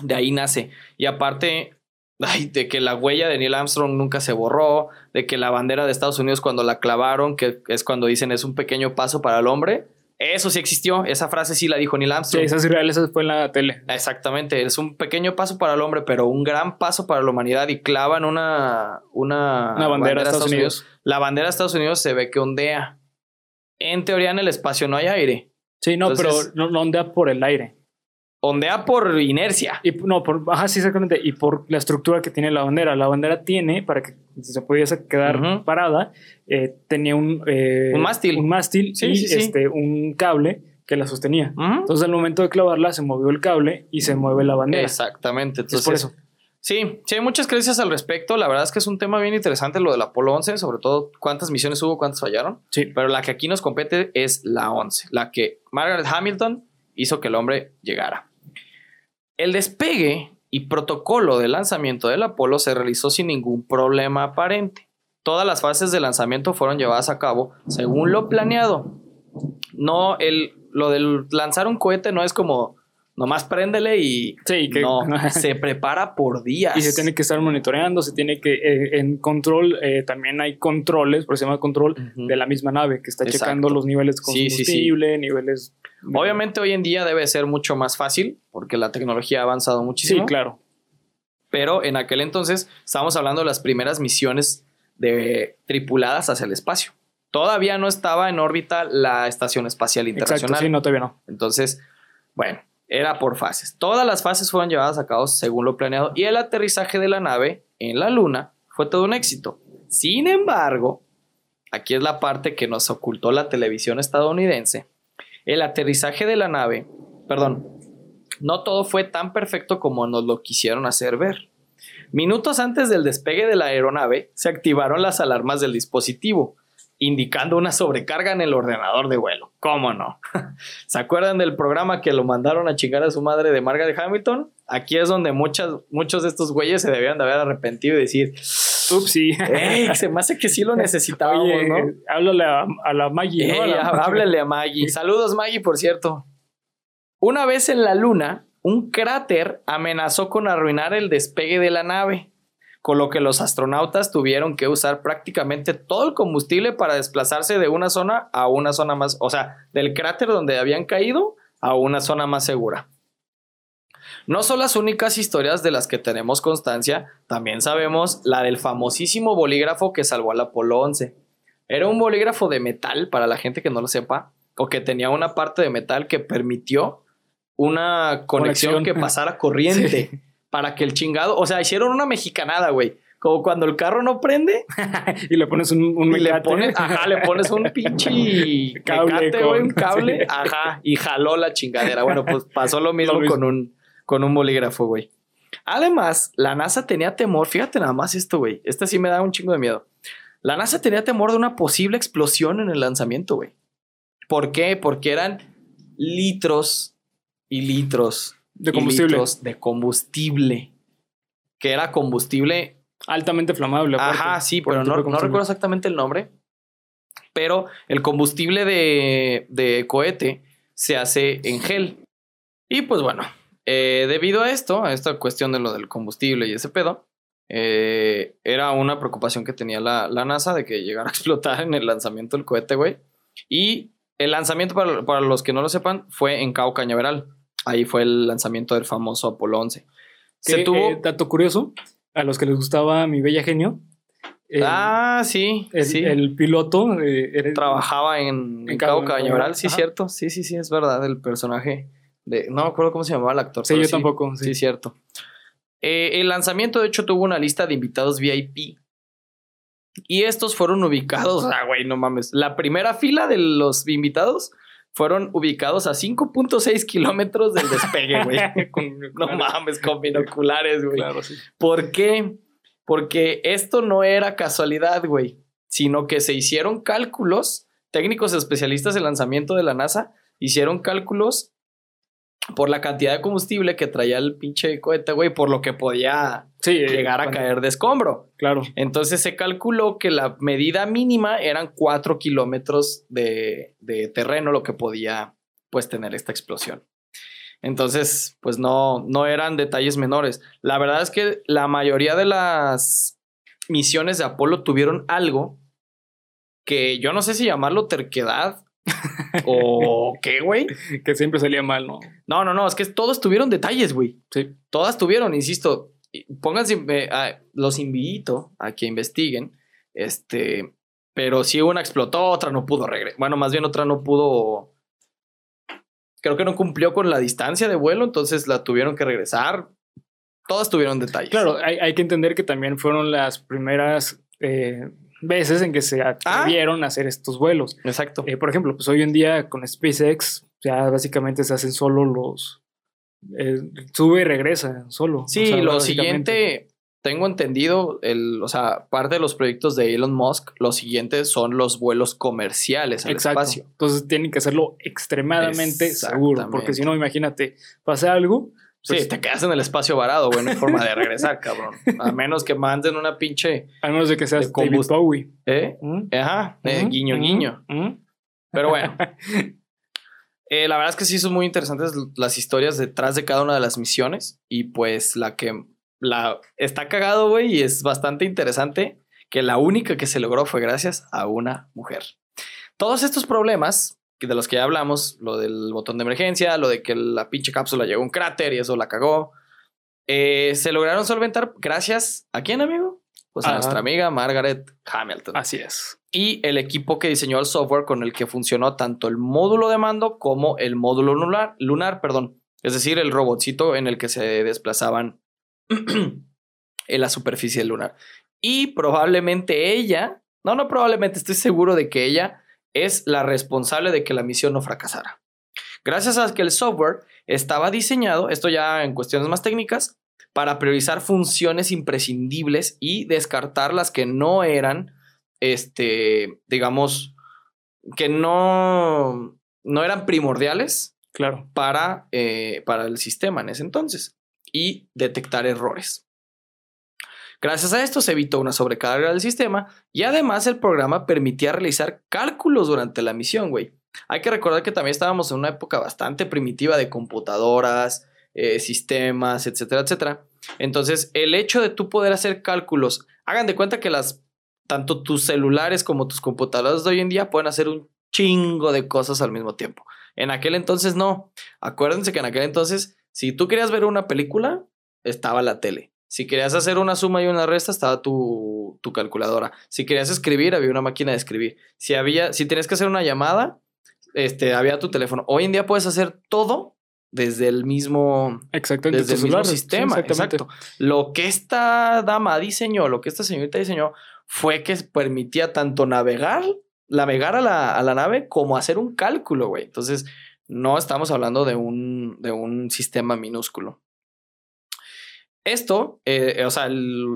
De ahí nace. Y aparte, ay, de que la huella de Neil Armstrong nunca se borró, de que la bandera de Estados Unidos cuando la clavaron, que es cuando dicen es un pequeño paso para el hombre, eso sí existió, esa frase sí la dijo Neil sí, Armstrong. esa es real esa fue en la tele Exactamente, es un pequeño paso para el hombre, pero un gran paso para la humanidad y clavan una, una, una bandera de Estados Unidos La bandera de Estados Unidos se ve que ondea. En teoría en el espacio no hay aire. sí no Entonces- pero no, no ondea por el aire Ondea por inercia. Y no, por, ajá, sí, exactamente. Y por la estructura que tiene la bandera. La bandera tiene, para que se pudiese quedar parada, eh, tenía un, eh, Un mástil. Un mástil Sí, y sí, sí. Este, un cable que la sostenía. Entonces, al momento de clavarla, se movió el cable y se mueve la bandera. Exactamente. Es Entonces, por eso. Sí, sí, hay muchas creencias al respecto. La verdad es que es un tema bien interesante lo del Apolo 11, sobre todo cuántas misiones hubo, cuántas fallaron. Sí. Pero la que aquí nos compete es la 11, la que Margaret Hamilton hizo que el hombre llegara. El despegue y protocolo de lanzamiento del Apolo se realizó sin ningún problema aparente. Todas las fases de lanzamiento fueron llevadas a cabo según lo planeado. No, el, lo del lanzar un cohete no es como Nomás préndele y Sí, que no, se prepara por días. y se tiene que estar monitoreando, se tiene que, eh, en control, eh, también hay controles, por llama control, de la misma nave, que está Exacto. checando los niveles de Sí, sí, sí. combustible, niveles... Obviamente hoy en día debe ser mucho más fácil porque la tecnología ha avanzado Sí, muchísimo. claro. Pero en aquel entonces estábamos hablando de las primeras misiones de tripuladas hacia el espacio. Todavía no estaba en órbita la Estación Espacial Exacto, Internacional. sí, no, todavía no. Entonces, bueno, era por fases. Todas las fases fueron llevadas a cabo según lo planeado y el aterrizaje de la nave en la Luna fue todo un éxito. Sin embargo, aquí es la parte que nos ocultó la televisión estadounidense. El aterrizaje de la nave, perdón, no todo fue tan perfecto como nos lo quisieron hacer ver. Minutos antes del despegue de la aeronave, se activaron las alarmas del dispositivo, indicando una sobrecarga en el ordenador de vuelo. ¿Cómo no? ¿Se acuerdan del programa que lo mandaron a chingar a su madre de Margaret Hamilton? Aquí es donde muchas, muchos de estos güeyes se debían de haber arrepentido y decir, Ups, sí. ¡Ey! Se me hace que sí lo necesitábamos, Oye, ¿no? háblale a, a la Maggie, ¿no? A Ey, la- há- háblale a Maggie. Saludos, Maggie, por cierto. Una vez en la luna, un cráter amenazó con arruinar el despegue de la nave, con lo que los astronautas tuvieron que usar prácticamente todo el combustible para desplazarse de una zona a una zona más, o sea, del cráter donde habían caído a una zona más segura. No son las únicas historias de las que tenemos constancia, también sabemos la del famosísimo bolígrafo que salvó al Apolo 11. Era un bolígrafo de metal, para la gente que no lo sepa, o que tenía una parte de metal que permitió una conexión, Conexión. que pasara corriente Sí. Para que el chingado, o sea, hicieron una mexicanada, güey. Como cuando el carro no prende y le pones un, un y le pones, ajá, le pones un pinche Cable mecate, con- un cable, sí. ajá, y jaló la chingadera. Bueno, pues pasó lo mismo, Lo mismo. con un con un bolígrafo, güey. Además, la NASA tenía temor, fíjate nada más esto, güey. Este sí me da un chingo de miedo. La NASA tenía temor de una posible explosión en el lanzamiento, güey. ¿Por qué? Porque eran litros y litros De combustible. litros de combustible. Que era combustible Altamente flamable. aparte, Ajá, sí, pero no, no recuerdo exactamente el nombre. Pero el combustible de, de cohete se hace en gel. Y pues bueno, eh, debido a esto, a esta cuestión de lo del combustible y ese pedo, eh, era una preocupación que tenía la, la NASA de que llegara a explotar en el lanzamiento del cohete, güey. Y el lanzamiento, para, para los que no lo sepan, fue en Cabo Cañaveral. Ahí fue el lanzamiento del famoso Apolo 11. Se Que, tuvo... eh, dato curioso, a los que les gustaba mi bella genio. el- ah, sí, el, sí. el piloto eh, era- trabajaba en, En Cabo Cabo Cañaveral, sí, ajá. cierto. Sí, sí, sí, es verdad. El personaje de. No me acuerdo cómo se llamaba el actor. Sí, yo tampoco. Sí. Sí, cierto. Eh, el lanzamiento, de hecho, tuvo una lista de invitados VIP. Y estos fueron ubicados. Ah, güey, no mames. La primera fila de los invitados fueron ubicados a 5.6 kilómetros del despegue, güey. No mames, con binoculares, güey. Claro, sí. ¿Por qué? Porque esto no era casualidad, güey, sino que se hicieron cálculos, técnicos especialistas en lanzamiento de la NASA hicieron cálculos por la cantidad de combustible que traía el pinche cohete, güey, por lo que podía Sí, llegar a caer de escombro. Claro. Entonces se calculó que la medida mínima eran 4 kilómetros de, de terreno lo que podía pues tener esta explosión. Entonces, pues no, no eran detalles menores. La verdad es que la mayoría de las misiones de Apolo tuvieron algo que yo no sé si llamarlo terquedad o qué, güey. Que siempre salía mal, ¿no? No, no, no, es que todos tuvieron detalles, güey. Sí. Todas tuvieron, insisto. Pónganse, eh, a- los invito a que investiguen. Este, pero si una explotó, otra no pudo regresar. Bueno, más bien otra no pudo. Creo que no cumplió con la distancia de vuelo, entonces la tuvieron que regresar. Todas tuvieron detalles. Claro, hay, hay que entender que también fueron las primeras eh, veces en que se Ah. atrevieron a hacer estos vuelos. Exacto. Eh, por ejemplo, pues hoy en día con SpaceX ya básicamente se hacen solo los... eh, sube y regresa solo. sí, O sea, lo siguiente, tengo entendido, el, o sea, parte de los proyectos de Elon Musk, los siguientes son los vuelos comerciales al Exacto. espacio. Entonces tienen que hacerlo extremadamente seguro, porque si no, imagínate, pasa algo. Sí, pues, te quedas en el espacio varado, güey, no hay forma de regresar, cabrón. A menos que manden una pinche. Al menos de que seas de David Bowie. ¿Eh? ¿Mm? Ajá, eh, guiño, guiño. ¿Mm? Pero bueno. Eh, la verdad es que sí son muy interesantes las historias detrás de cada una de las misiones. Y pues la que la está cagado, güey, y es bastante interesante que la única que se logró fue gracias a una mujer. Todos estos problemas de los que ya hablamos, lo del botón de emergencia, lo de que la pinche cápsula llegó a un cráter y eso la cagó, eh, se lograron solventar gracias a quién, amigo? Pues a Ajá. nuestra amiga Margaret Hamilton. Así es. Y el equipo que diseñó el software con el que funcionó tanto el módulo de mando como el módulo lunar, lunar perdón. Es decir, el robotcito en el que se desplazaban en la superficie lunar. Y probablemente ella, no, no probablemente, estoy seguro de que ella es la responsable de que la misión no fracasara. Gracias a que el software estaba diseñado, esto ya en cuestiones más técnicas, para priorizar funciones imprescindibles y descartar las que no eran, este, digamos, que no, no eran primordiales Claro. para, eh, para el sistema en ese entonces y detectar errores. Gracias a esto se evitó una sobrecarga del sistema y además el programa permitía realizar cálculos durante la misión, güey. Hay que recordar que también estábamos en una época bastante primitiva de computadoras, eh, sistemas, etcétera, etcétera. Entonces, el hecho de tú poder hacer cálculos, hagan de cuenta que las, tanto tus celulares como tus computadoras de hoy en día pueden hacer un chingo de cosas al mismo tiempo. En aquel entonces no. Acuérdense que en aquel entonces, si tú querías ver una película, estaba la tele. Si querías hacer una suma y una resta, estaba tu, tu calculadora. Si querías escribir, había una máquina de escribir. Si había, si tenías que hacer una llamada, este, había tu teléfono. Hoy en día puedes hacer todo desde el mismo, Exacto. en desde el mismo. Sí, sistema. exactamente. exacto. Lo que esta dama diseñó, lo que esta señorita diseñó, fue que permitía tanto navegar, navegar a la, a la nave como hacer un cálculo, güey. Entonces, no estamos hablando de un, de un sistema minúsculo. Esto, eh, o sea,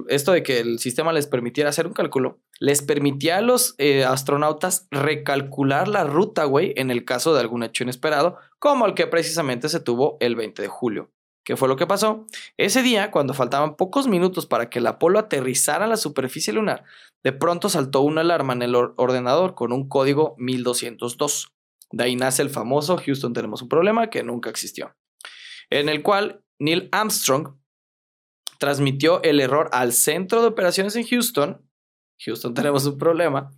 esto de que el sistema les permitiera hacer un cálculo, les permitía a los eh, astronautas recalcular la ruta, güey, en el caso de algún hecho inesperado, como el que precisamente se tuvo el 20 de julio. ¿Qué fue lo que pasó? Ese día, cuando faltaban pocos minutos para que el Apolo aterrizara en la superficie lunar, de pronto saltó una alarma en el or- ordenador con un código 1202. De ahí nace el famoso Houston tenemos un problema que nunca existió, en el cual Neil Armstrong transmitió el error al centro de operaciones en Houston. Houston tenemos un problema,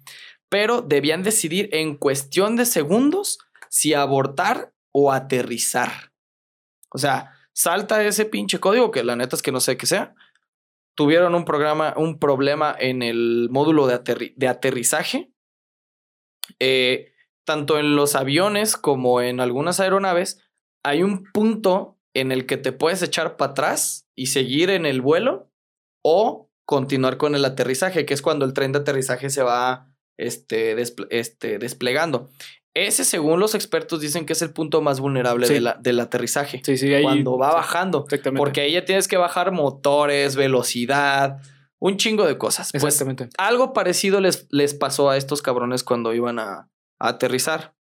pero debían decidir en cuestión de segundos si abortar o aterrizar. O sea, salta ese pinche código que la neta es que no sé qué sea. Tuvieron un programa, un problema en el módulo de, aterri- de aterrizaje. Eh, tanto en los aviones como en algunas aeronaves, hay un punto en el que te puedes echar para atrás y seguir en el vuelo o continuar con el aterrizaje, que es cuando el tren de aterrizaje se va este, desple- este, desplegando. Ese, según los expertos, dicen que es el punto más vulnerable Sí. de la- del aterrizaje. Sí, sí, ahí. cuando va bajando. Exactamente. Porque ahí ya tienes que bajar motores, velocidad, un chingo de cosas. Pues Exactamente. algo parecido les, les pasó a estos cabrones cuando iban a, a aterrizar.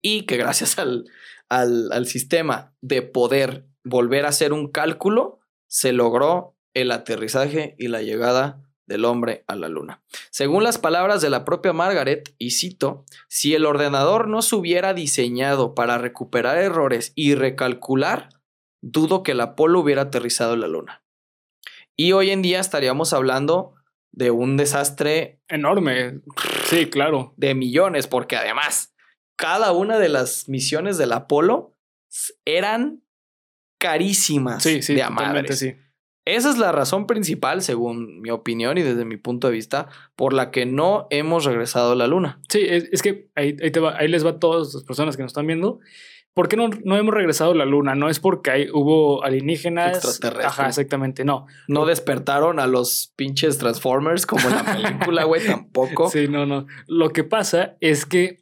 Y que gracias al, al, al sistema de poder volver a hacer un cálculo, se logró el aterrizaje y la llegada del hombre a la luna. Según las palabras de la propia Margaret, y cito, si el ordenador no se hubiera diseñado para recuperar errores y recalcular, dudo que el Apolo hubiera aterrizado en la luna. Y hoy en día estaríamos hablando de un desastre Enorme. Sí, claro. de millones, porque además cada una de las misiones del Apolo eran carísimas Sí, sí, de totalmente sí. Esa es la razón principal, según mi opinión y desde mi punto de vista, por la que no hemos regresado a la luna. Sí, es, es que ahí, ahí te va- ahí les va a todas las personas que nos están viendo. ¿Por qué no, no hemos regresado a la luna? No es porque hay, hubo alienígenas. Extraterrestres. Ajá, exactamente. No. No despertaron a los pinches Transformers como en la película, güey, tampoco. Sí, no, no. Lo que pasa es que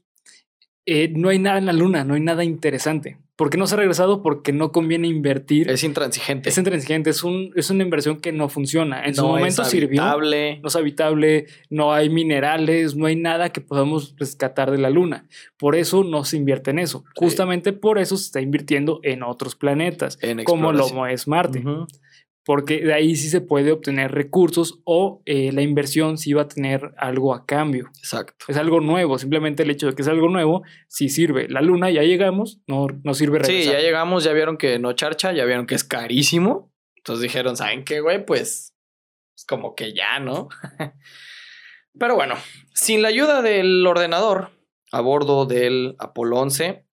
eh, no hay nada en la luna, no hay nada interesante. ¿Por qué no se ha regresado? Porque no conviene invertir. Es intransigente. Es intransigente, es, un, es una inversión que no funciona. En su momento es sirvió. habitable. no es habitable, no hay minerales, no hay nada que podamos rescatar de la luna. Por eso no se invierte en eso. Justamente por eso se está invirtiendo en otros planetas, En como lo es Marte. Porque de ahí sí se puede obtener recursos o eh, la inversión sí va a tener algo a cambio. Exacto. Es algo nuevo, simplemente el hecho de que es algo nuevo sí sirve. La luna, ya llegamos, no, no sirve regresar. Sí, ya llegamos, ya vieron que no charcha, ya vieron que es carísimo. Entonces dijeron, ¿saben qué, güey? Pues es como que ya, ¿no? Pero bueno, sin la ayuda del ordenador a bordo del Apolo 11,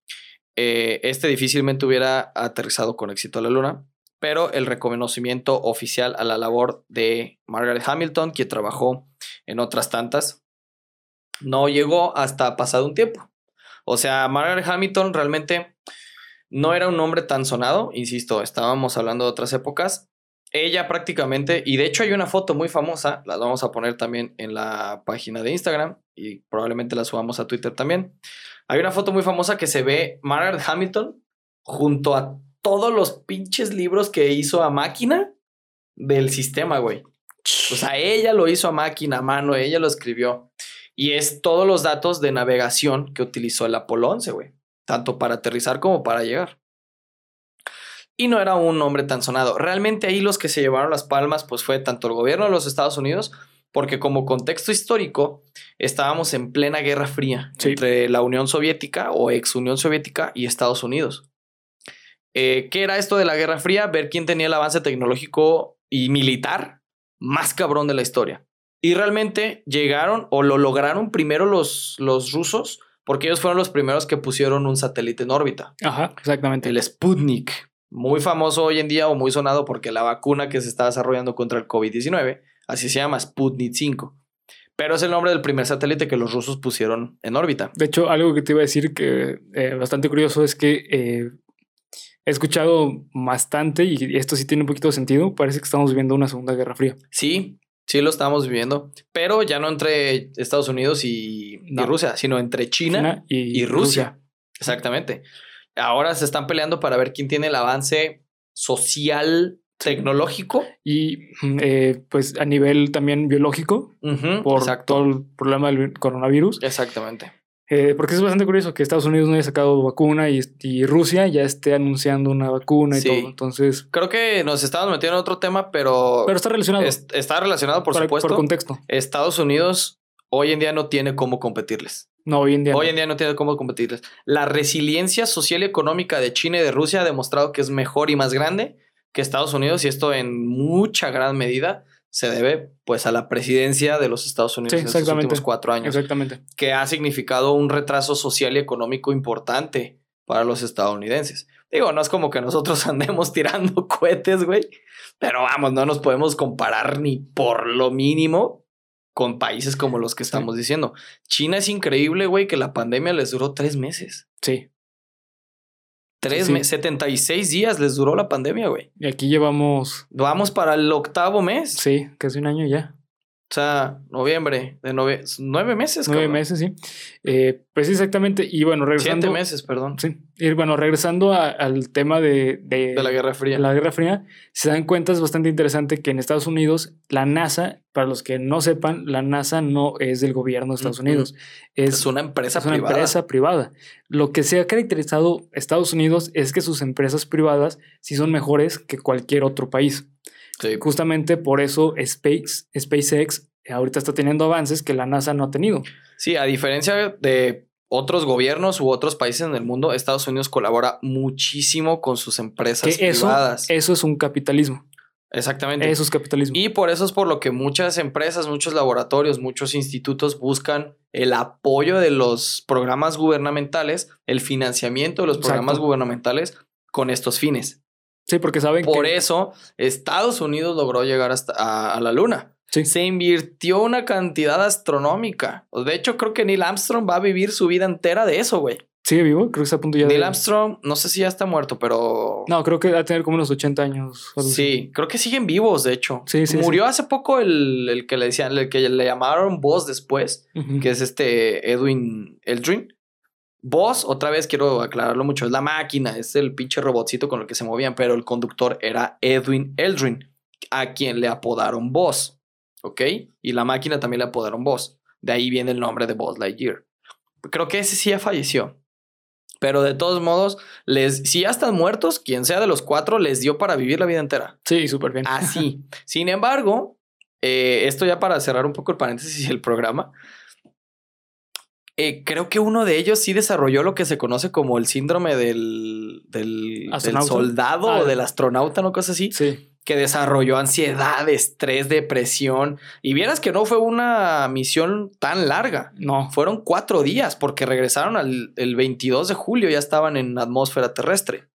eh, este difícilmente hubiera aterrizado con éxito a la Luna, pero el reconocimiento oficial a la labor de Margaret Hamilton, que trabajó en otras tantas, no llegó hasta pasado un tiempo. O sea, Margaret Hamilton realmente no era un nombre tan sonado, insisto, estábamos hablando de otras épocas. Ella prácticamente, y de hecho hay una foto muy famosa, la vamos a poner también en la página de Instagram y probablemente la subamos a Twitter también. Hay una foto muy famosa que se ve Margaret Hamilton junto a todos los pinches libros que hizo a máquina del sistema, güey. O sea, ella lo hizo a máquina, a mano, ella lo escribió. Y es todos los datos de navegación que utilizó el Apolo 11, güey. Tanto para aterrizar como para llegar. Y no era un nombre tan sonado. Realmente ahí los que se llevaron las palmas, pues fue tanto el gobierno de los Estados Unidos, porque como contexto histórico, estábamos en plena Guerra Fría Sí. entre la Unión Soviética o ex Unión Soviética y Estados Unidos. Eh, ¿Qué era esto de la Guerra Fría? Ver quién tenía el avance tecnológico y militar más cabrón de la historia. Y realmente llegaron o lo lograron primero los, los rusos, porque ellos fueron los primeros que pusieron un satélite en órbita, Ajá, exactamente. el Sputnik, muy famoso hoy en día o muy sonado porque la vacuna que se está desarrollando contra el COVID-19, así se llama Sputnik 5. Pero es el nombre del primer satélite que los rusos pusieron en órbita. De hecho, algo que te iba a decir que eh, bastante curioso es que eh, he escuchado bastante y esto sí tiene un poquito de sentido. Parece que estamos viviendo una segunda guerra fría. Sí, sí lo estamos viviendo, pero ya no entre Estados Unidos y. Rusia, sino entre China, China y, y Rusia. Exactamente. Ahora se están peleando para ver quién tiene el avance social tecnológico. Y mm, eh, pues a nivel también biológico, por exacto. todo el problema del coronavirus. Exactamente. Eh, porque es bastante curioso que Estados Unidos no haya sacado vacuna y, y Rusia ya esté anunciando una vacuna y Sí. todo. Entonces, Creo que nos estamos metiendo en otro tema, pero, pero está relacionado. es- está relacionado, por para- supuesto. Por contexto. Estados Unidos hoy en día no tiene cómo competirles. No, hoy en día. Hoy no. en día no tiene cómo competirles. La resiliencia social y económica de China y de Rusia ha demostrado que es mejor y más grande que Estados Unidos y esto en mucha gran medida se debe pues a la presidencia de los Estados Unidos Sí, en exactamente. últimos cuatro años, Exactamente. que ha significado un retraso social y económico importante para los estadounidenses. Digo, no es como que nosotros andemos tirando cohetes, güey, pero vamos, no nos podemos comparar ni por lo mínimo con países como los que estamos diciendo. China es increíble, güey, que la pandemia les duró tres meses. Sí. Tres Sí. meses, 76 días les duró la pandemia, güey. Y aquí llevamos, Vamos para el octavo mes. sí, casi un año ya. O sea, noviembre, de nove- nueve meses. Nueve cabrón. meses, sí. Eh, pues exactamente. Y bueno, regresando. Siete meses, perdón. Sí. Y bueno, regresando a- al tema de, de, De la Guerra Fría. de la Guerra Fría, se dan cuenta, es bastante interesante que en Estados Unidos, la NASA, para los que no sepan, la NASA no es del gobierno de Estados. Unidos. Es, Es una empresa es una privada. empresa privada. Lo que se ha caracterizado Estados Unidos es que sus empresas privadas sí son mejores que cualquier otro país. Sí. Justamente por eso Space, SpaceX ahorita está teniendo avances que la NASA no ha tenido. Sí, a diferencia de otros gobiernos u otros países en el mundo, Estados Unidos colabora muchísimo con sus empresas Que eso, privadas. eso es un capitalismo. Exactamente. Eso es capitalismo. Y por eso es por lo que muchas empresas, muchos laboratorios, muchos institutos buscan el apoyo de los programas gubernamentales, el financiamiento de los Exacto. programas gubernamentales con estos fines. Sí, porque saben Por que... eso Estados Unidos logró llegar hasta a, a la luna. Sí. Se invirtió una cantidad astronómica. De hecho, creo que Neil Armstrong va a vivir su vida entera de eso, güey. Sigue vivo, creo que está a punto ya Neil de... Armstrong, no sé si ya está muerto, pero... No, creo que va a tener como unos 80 años. así. Sí, creo que siguen vivos, de hecho. Sí, sí, Murió hace poco el, el que le decían, el que le llamaron Boss después, que es este Edwin Eldrin. Boss, otra vez quiero aclararlo mucho, es la máquina, es el pinche robotcito con el que se movían, pero el conductor era Edwin Eldrin, a quien le apodaron Boss, ¿ok? Y la máquina también le apodaron Boss. De ahí viene el nombre de Buzz Lightyear. Creo que ese sí ya falleció. Pero de todos modos, les, si ya están muertos, quien sea de los cuatro les dio para vivir la vida entera. Sí, súper bien. Así. Sin embargo, eh, esto ya para cerrar un poco el paréntesis del programa, eh, creo que uno de ellos sí desarrolló lo que se conoce como el síndrome del, del, soldado Ah. o del astronauta, ¿no? Cosas así. Sí. Que desarrolló ansiedad, estrés, depresión. Y vieras que no fue una misión tan larga. No. Fueron cuatro días porque regresaron al el 22 de julio, ya estaban en atmósfera terrestre.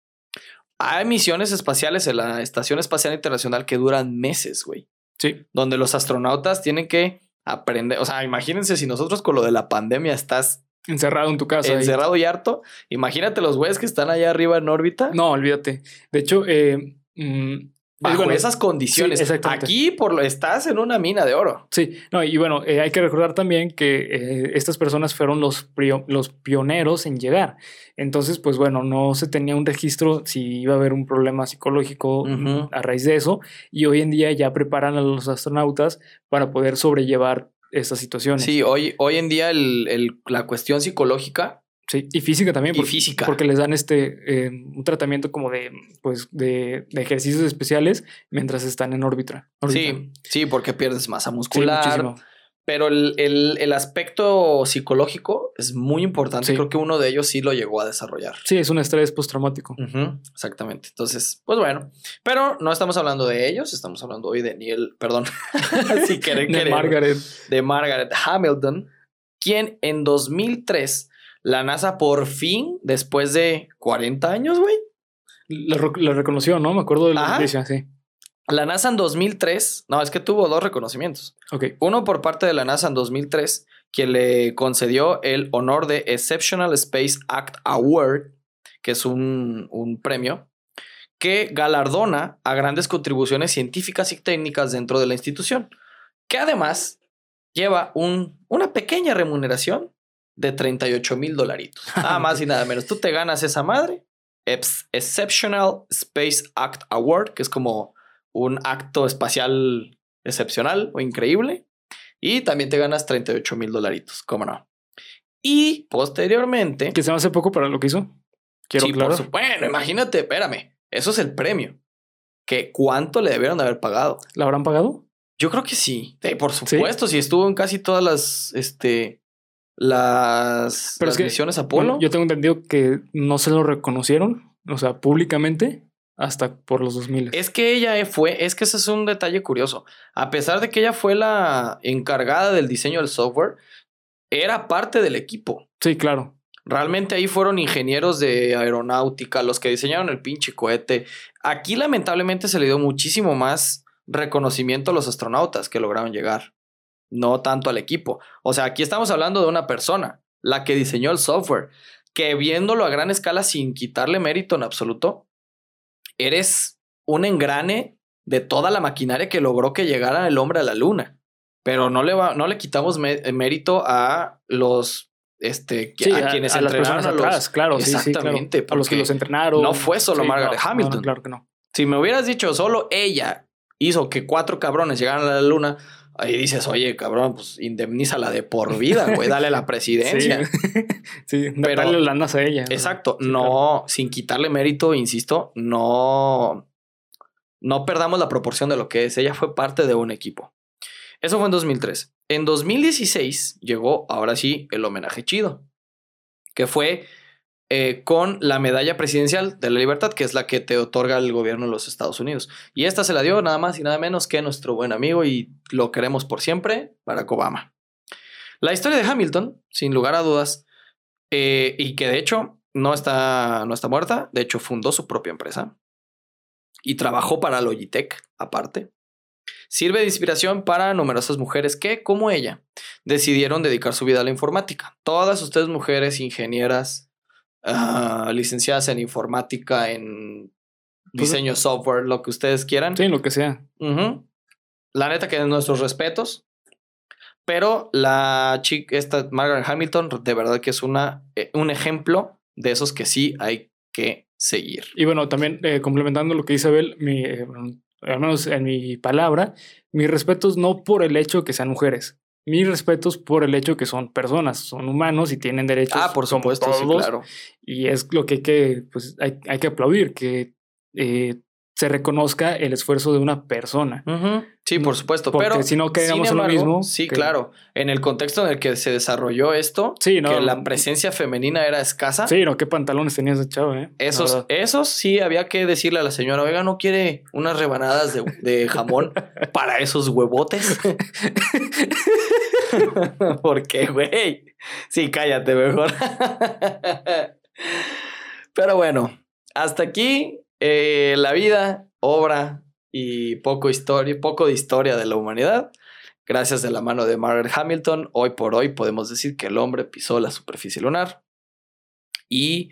Hay misiones espaciales en la Estación Espacial Internacional que duran meses, güey. Sí. Donde los astronautas tienen que aprender. O sea, imagínense si nosotros con lo de la pandemia estás Encerrado en tu casa. ahí. encerrado y harto. Imagínate los güeyes que están allá arriba en órbita. No, olvídate. De hecho, eh, mm, bajo bueno, esas condiciones. sí. Aquí por lo estás en una mina de oro. Sí, no, y bueno, eh, hay que recordar también que eh, estas personas fueron los, los pioneros en llegar. Entonces, pues bueno, no se tenía un registro si iba a haber un problema psicológico a raíz de eso. Y hoy en día ya preparan a los astronautas para poder sobrellevar estas situaciones. Sí, hoy, hoy en día el- el- la cuestión psicológica Sí, y física también. Y física. Porque les dan este eh, un tratamiento como de, pues, de, de ejercicios especiales mientras están en órbita. Sí, sí, porque pierdes masa muscular. pero el, el- el aspecto psicológico es muy importante. Sí. Creo que uno de ellos sí lo llegó a desarrollar. Sí, es un estrés postraumático. Ujú, exactamente. Entonces, pues bueno, pero no estamos hablando de ellos, estamos hablando hoy de Neil, perdón, si quieren De querer, Margaret. de Margaret Hamilton, quien en 2003 la NASA por fin, después de 40 años, güey, La, reconoció, ¿no? Me acuerdo de la Ajá. noticia, sí. la NASA en 2003, no, es que tuvo dos reconocimientos. Ok. Uno por parte de la NASA en 2003, quien le concedió el honor de Exceptional Space Act Award, que es un, un premio que galardona a grandes contribuciones científicas y técnicas dentro de la institución, que además lleva un, una pequeña remuneración de 38 mil dolaritos. Nada más y nada menos. Tú te ganas esa madre. Ex- Exceptional Space Act Award, que es como un acto espacial excepcional o increíble. Y también te ganas 38 mil dolaritos, cómo no. Y posteriormente... Que se me hace poco para lo que hizo. Quiero Sí, por su- Bueno, imagínate, espérame. Eso es el premio. Que cuánto le debieron de haber pagado. ¿La habrán pagado? Yo creo que sí. Sí, por supuesto, si estuvo en casi todas las, este, las, Pero las es que, misiones Apolo. Bueno, yo tengo entendido que no se lo reconocieron, o sea, públicamente, hasta por los 2000. Es que ella fue, es que ese es un detalle curioso. A pesar de que ella fue la encargada del diseño del software, era parte del equipo. Sí, claro. Realmente ahí fueron ingenieros de aeronáutica, los que diseñaron el pinche cohete. Aquí lamentablemente se le dio muchísimo más reconocimiento a los astronautas que lograron llegar, no tanto al equipo. O sea, aquí estamos hablando de una persona, la que diseñó el software, que viéndolo a gran escala sin quitarle mérito en absoluto, eres un engrane de toda la maquinaria que logró que llegara el hombre a la luna. Pero no le, va, no le quitamos mé- mérito a los este, Sí, a, quienes a las entrenaron personas a los, atrás, claro. sí, sí, claro. Exactamente, A los que los entrenaron. no fue solo Margaret no, Hamilton. no, claro que no. Si me hubieras dicho solo ella hizo que cuatro cabrones llegaran a la luna, ahí dices, oye, cabrón, pues indemnízala de por vida, güey, dale la presidencia. Sí, sí Pero- la NASA a ella. Exacto, Sí, no, claro. sin quitarle mérito, insisto, no, no perdamos la proporción de lo que es. Ella fue parte de un equipo. Eso fue en 2003. En 2016 llegó, ahora sí, el homenaje chido, que fue eh, con la medalla presidencial de la libertad, que es la que te otorga el gobierno de los Estados Unidos. Y esta se la dio nada más y nada menos que nuestro buen amigo y lo queremos por siempre, Barack Obama. La historia de Hamilton, sin lugar a dudas, eh, y que de hecho no está, no está muerta, de hecho fundó su propia empresa y trabajó para Logitech aparte. Sirve de inspiración para numerosas mujeres que, como ella, decidieron dedicar su vida a la informática. Todas ustedes mujeres ingenieras, ah, licenciadas en informática, en Pues, diseño software, lo que ustedes quieran. Sí, lo que sea. La neta que nuestros respetos. Pero la chica, esta Margaret Hamilton, de verdad que es una, eh, un ejemplo de esos que sí hay que seguir. Y bueno, también eh, complementando lo que dice Abel, mi, eh, al menos en mi palabra, mis respetos no por el hecho que sean mujeres, mis respetos por el hecho que son personas, son humanos y tienen derechos. Ah, por como supuesto, sí, claro. Y es lo que hay que, pues, hay, hay que aplaudir, que eh, se reconozca el esfuerzo de una persona. Sí, por supuesto. porque Pero si no quedamos en lo mismo Sí, que- claro. En el contexto en el que se desarrolló esto, Sí, no. que la presencia femenina era escasa. Sí, no, qué pantalones tenía ese chavo, ¿eh? Esos, esos sí había que decirle a la señora, oiga, ¿no quiere unas rebanadas de, de jamón para esos huevotes? ¿Por qué, güey? Sí, cállate mejor. Pero bueno, hasta aquí eh, la vida, obra y poco historia, poco de historia de la humanidad. Gracias de la mano de Margaret Hamilton, hoy por hoy podemos decir que el hombre pisó la superficie lunar. Y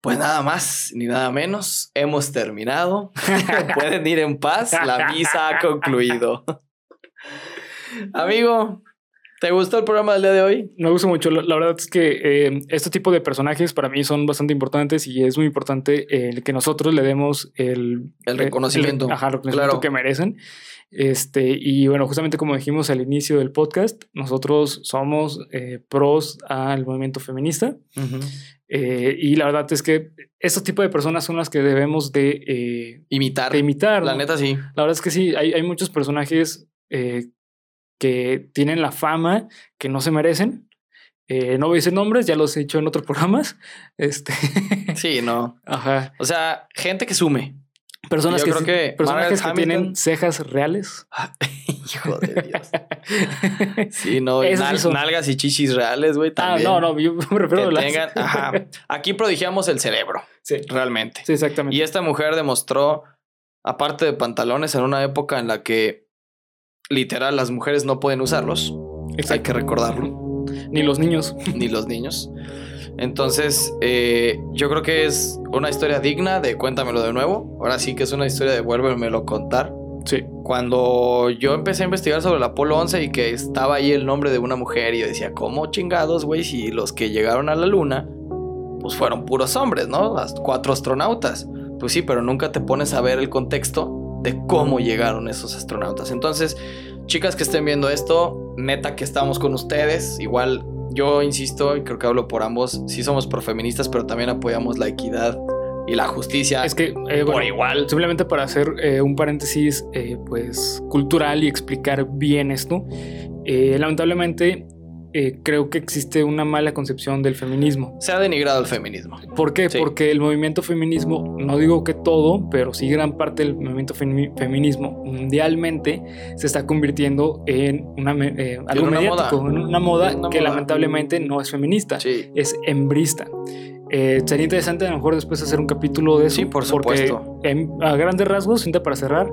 pues nada más ni nada menos, hemos terminado. Pueden ir en paz, la misa ha concluido. Amigo, ¿te gustó el programa del día de hoy? Me gusta mucho. La, la verdad es que eh, este tipo de personajes para mí son bastante importantes y es muy importante el que nosotros le demos el, El reconocimiento. ajá, el reconocimiento Claro. que merecen. Este, y bueno, justamente como dijimos al inicio del podcast, nosotros somos eh, pros al movimiento feminista. eh, y la verdad es que estos tipos de personas son las que debemos de, eh, Imitar. de imitar. La ¿no? neta sí. La verdad es que sí, hay, hay muchos personajes eh, que tienen la fama que no se merecen. Eh, no voy a decir nombres, ya los he dicho en otros programas. Este, Sí, no. ajá. O sea, gente que sume. Personas Yo que, creo que personajes que tienen cejas reales. Hijo de Dios. Sí, no. y sí nal- nalgas y chichis reales, güey. ah, no, no, yo me refiero Que a las. tengan. Ajá. Aquí prodigiamos el cerebro, Sí, realmente. sí, exactamente. Y esta mujer demostró, aparte de pantalones, en una época en la que literal las mujeres no pueden usarlos, hay que recordarlo, Ni los niños. ni los niños. Entonces, eh, yo creo que es una historia digna de cuéntamelo de nuevo. Ahora sí que es una historia de vuélvemelo a contar. Sí. Cuando yo empecé a investigar sobre el Apolo 11 y que estaba ahí el nombre de una mujer y yo decía, ¿cómo chingados, güey? Si los que llegaron a la luna, pues fueron puros hombres, ¿no? Las cuatro astronautas. Pues sí, pero nunca te pones a ver el contexto de cómo llegaron esos astronautas. Entonces, chicas que estén viendo esto, neta que estamos con ustedes. Igual yo insisto, y creo que hablo por ambos, sí somos profeministas, pero también apoyamos la equidad y la justicia Es que, eh, por bueno, igual. Simplemente para hacer eh, un paréntesis, eh, pues, cultural y explicar bien esto. lamentablemente, eh, creo que existe una mala concepción del feminismo. Se ha denigrado el feminismo. ¿Por qué? Sí. Porque el movimiento feminismo, no digo que todo, pero sí gran parte del movimiento femi- feminismo mundialmente se está convirtiendo en una, eh, algo una mediático, moda. en una moda una que moda. lamentablemente no es feminista, Sí. es hembrista. Eh, sería interesante a lo mejor después hacer un capítulo de eso. Sí, por porque supuesto. en- a grandes rasgos, cinta para cerrar,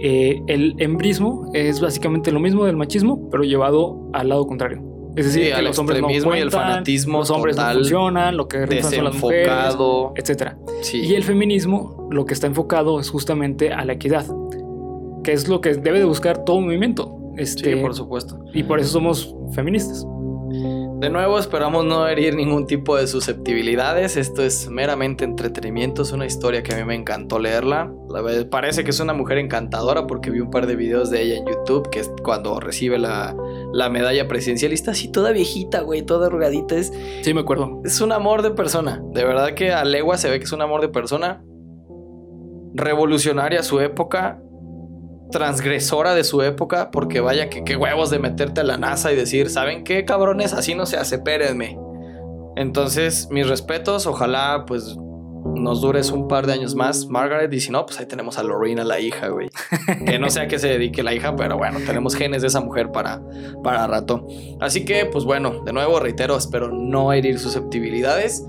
eh, el embrismo es básicamente lo mismo del machismo, pero llevado al lado contrario. Es decir, Sí, que al los hombres no extremismo y el fanatismo los hombres total, no funcionan, lo que son las mujeres, etcétera. Sí. Y el feminismo lo que está enfocado es justamente a la equidad, que es lo que debe de buscar todo movimiento. Este, Sí, por supuesto. y por eso somos feministas. De nuevo, esperamos no herir ningún tipo de susceptibilidades. Esto es meramente entretenimiento. Es una historia que a mí me encantó leerla. La verdad, parece que es una mujer encantadora porque vi un par de videos de ella en YouTube, que es cuando recibe la, la medalla presidencial. Y está así toda viejita, güey, toda arrugadita. Es, Sí, me acuerdo. es un amor de persona. De verdad que a legua se ve que es un amor de persona. Revolucionaria a su época. Transgresora de su época. Porque vaya que qué huevos de meterte a la NASA y decir, ¿saben qué, cabrones? Así no se hace, espérenme. Entonces, mis respetos. Ojalá, pues, nos dures un par de años más, Margaret. Y si no, pues ahí tenemos a Lorena, la hija, güey. que no sé a qué se dedique la hija, pero bueno, tenemos genes de esa mujer para, para rato. Así que, pues bueno, de nuevo reitero, espero no herir susceptibilidades.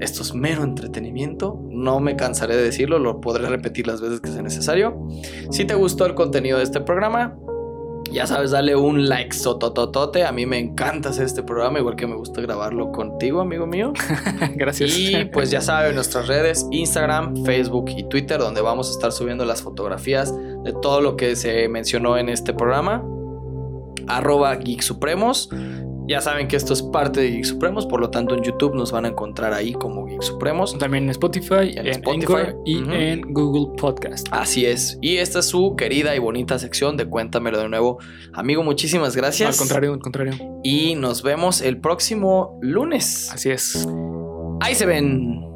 Esto es mero entretenimiento, no me cansaré de decirlo, lo podré repetir las veces que sea necesario. Si te gustó el contenido de este programa, ya sabes, dale un like sotototote. A mí me encanta hacer este programa, igual que me gusta grabarlo contigo, amigo mío. Gracias. Y pues ya saben, nuestras redes, Instagram, Facebook y Twitter, donde vamos a estar subiendo las fotografías de todo lo que se mencionó en este programa. Arroba Geek Supremos. Ya saben que esto es parte de Geek Supremos, por lo tanto en YouTube nos van a encontrar ahí como Geek Supremos. También en Spotify, En en, Spotify, Anchor y en Google Podcast. Así es. Y esta es su querida y bonita sección de Cuéntamelo de nuevo. Amigo, muchísimas gracias. Al contrario, al contrario. Y nos vemos el próximo lunes. Así es. Ahí se ven.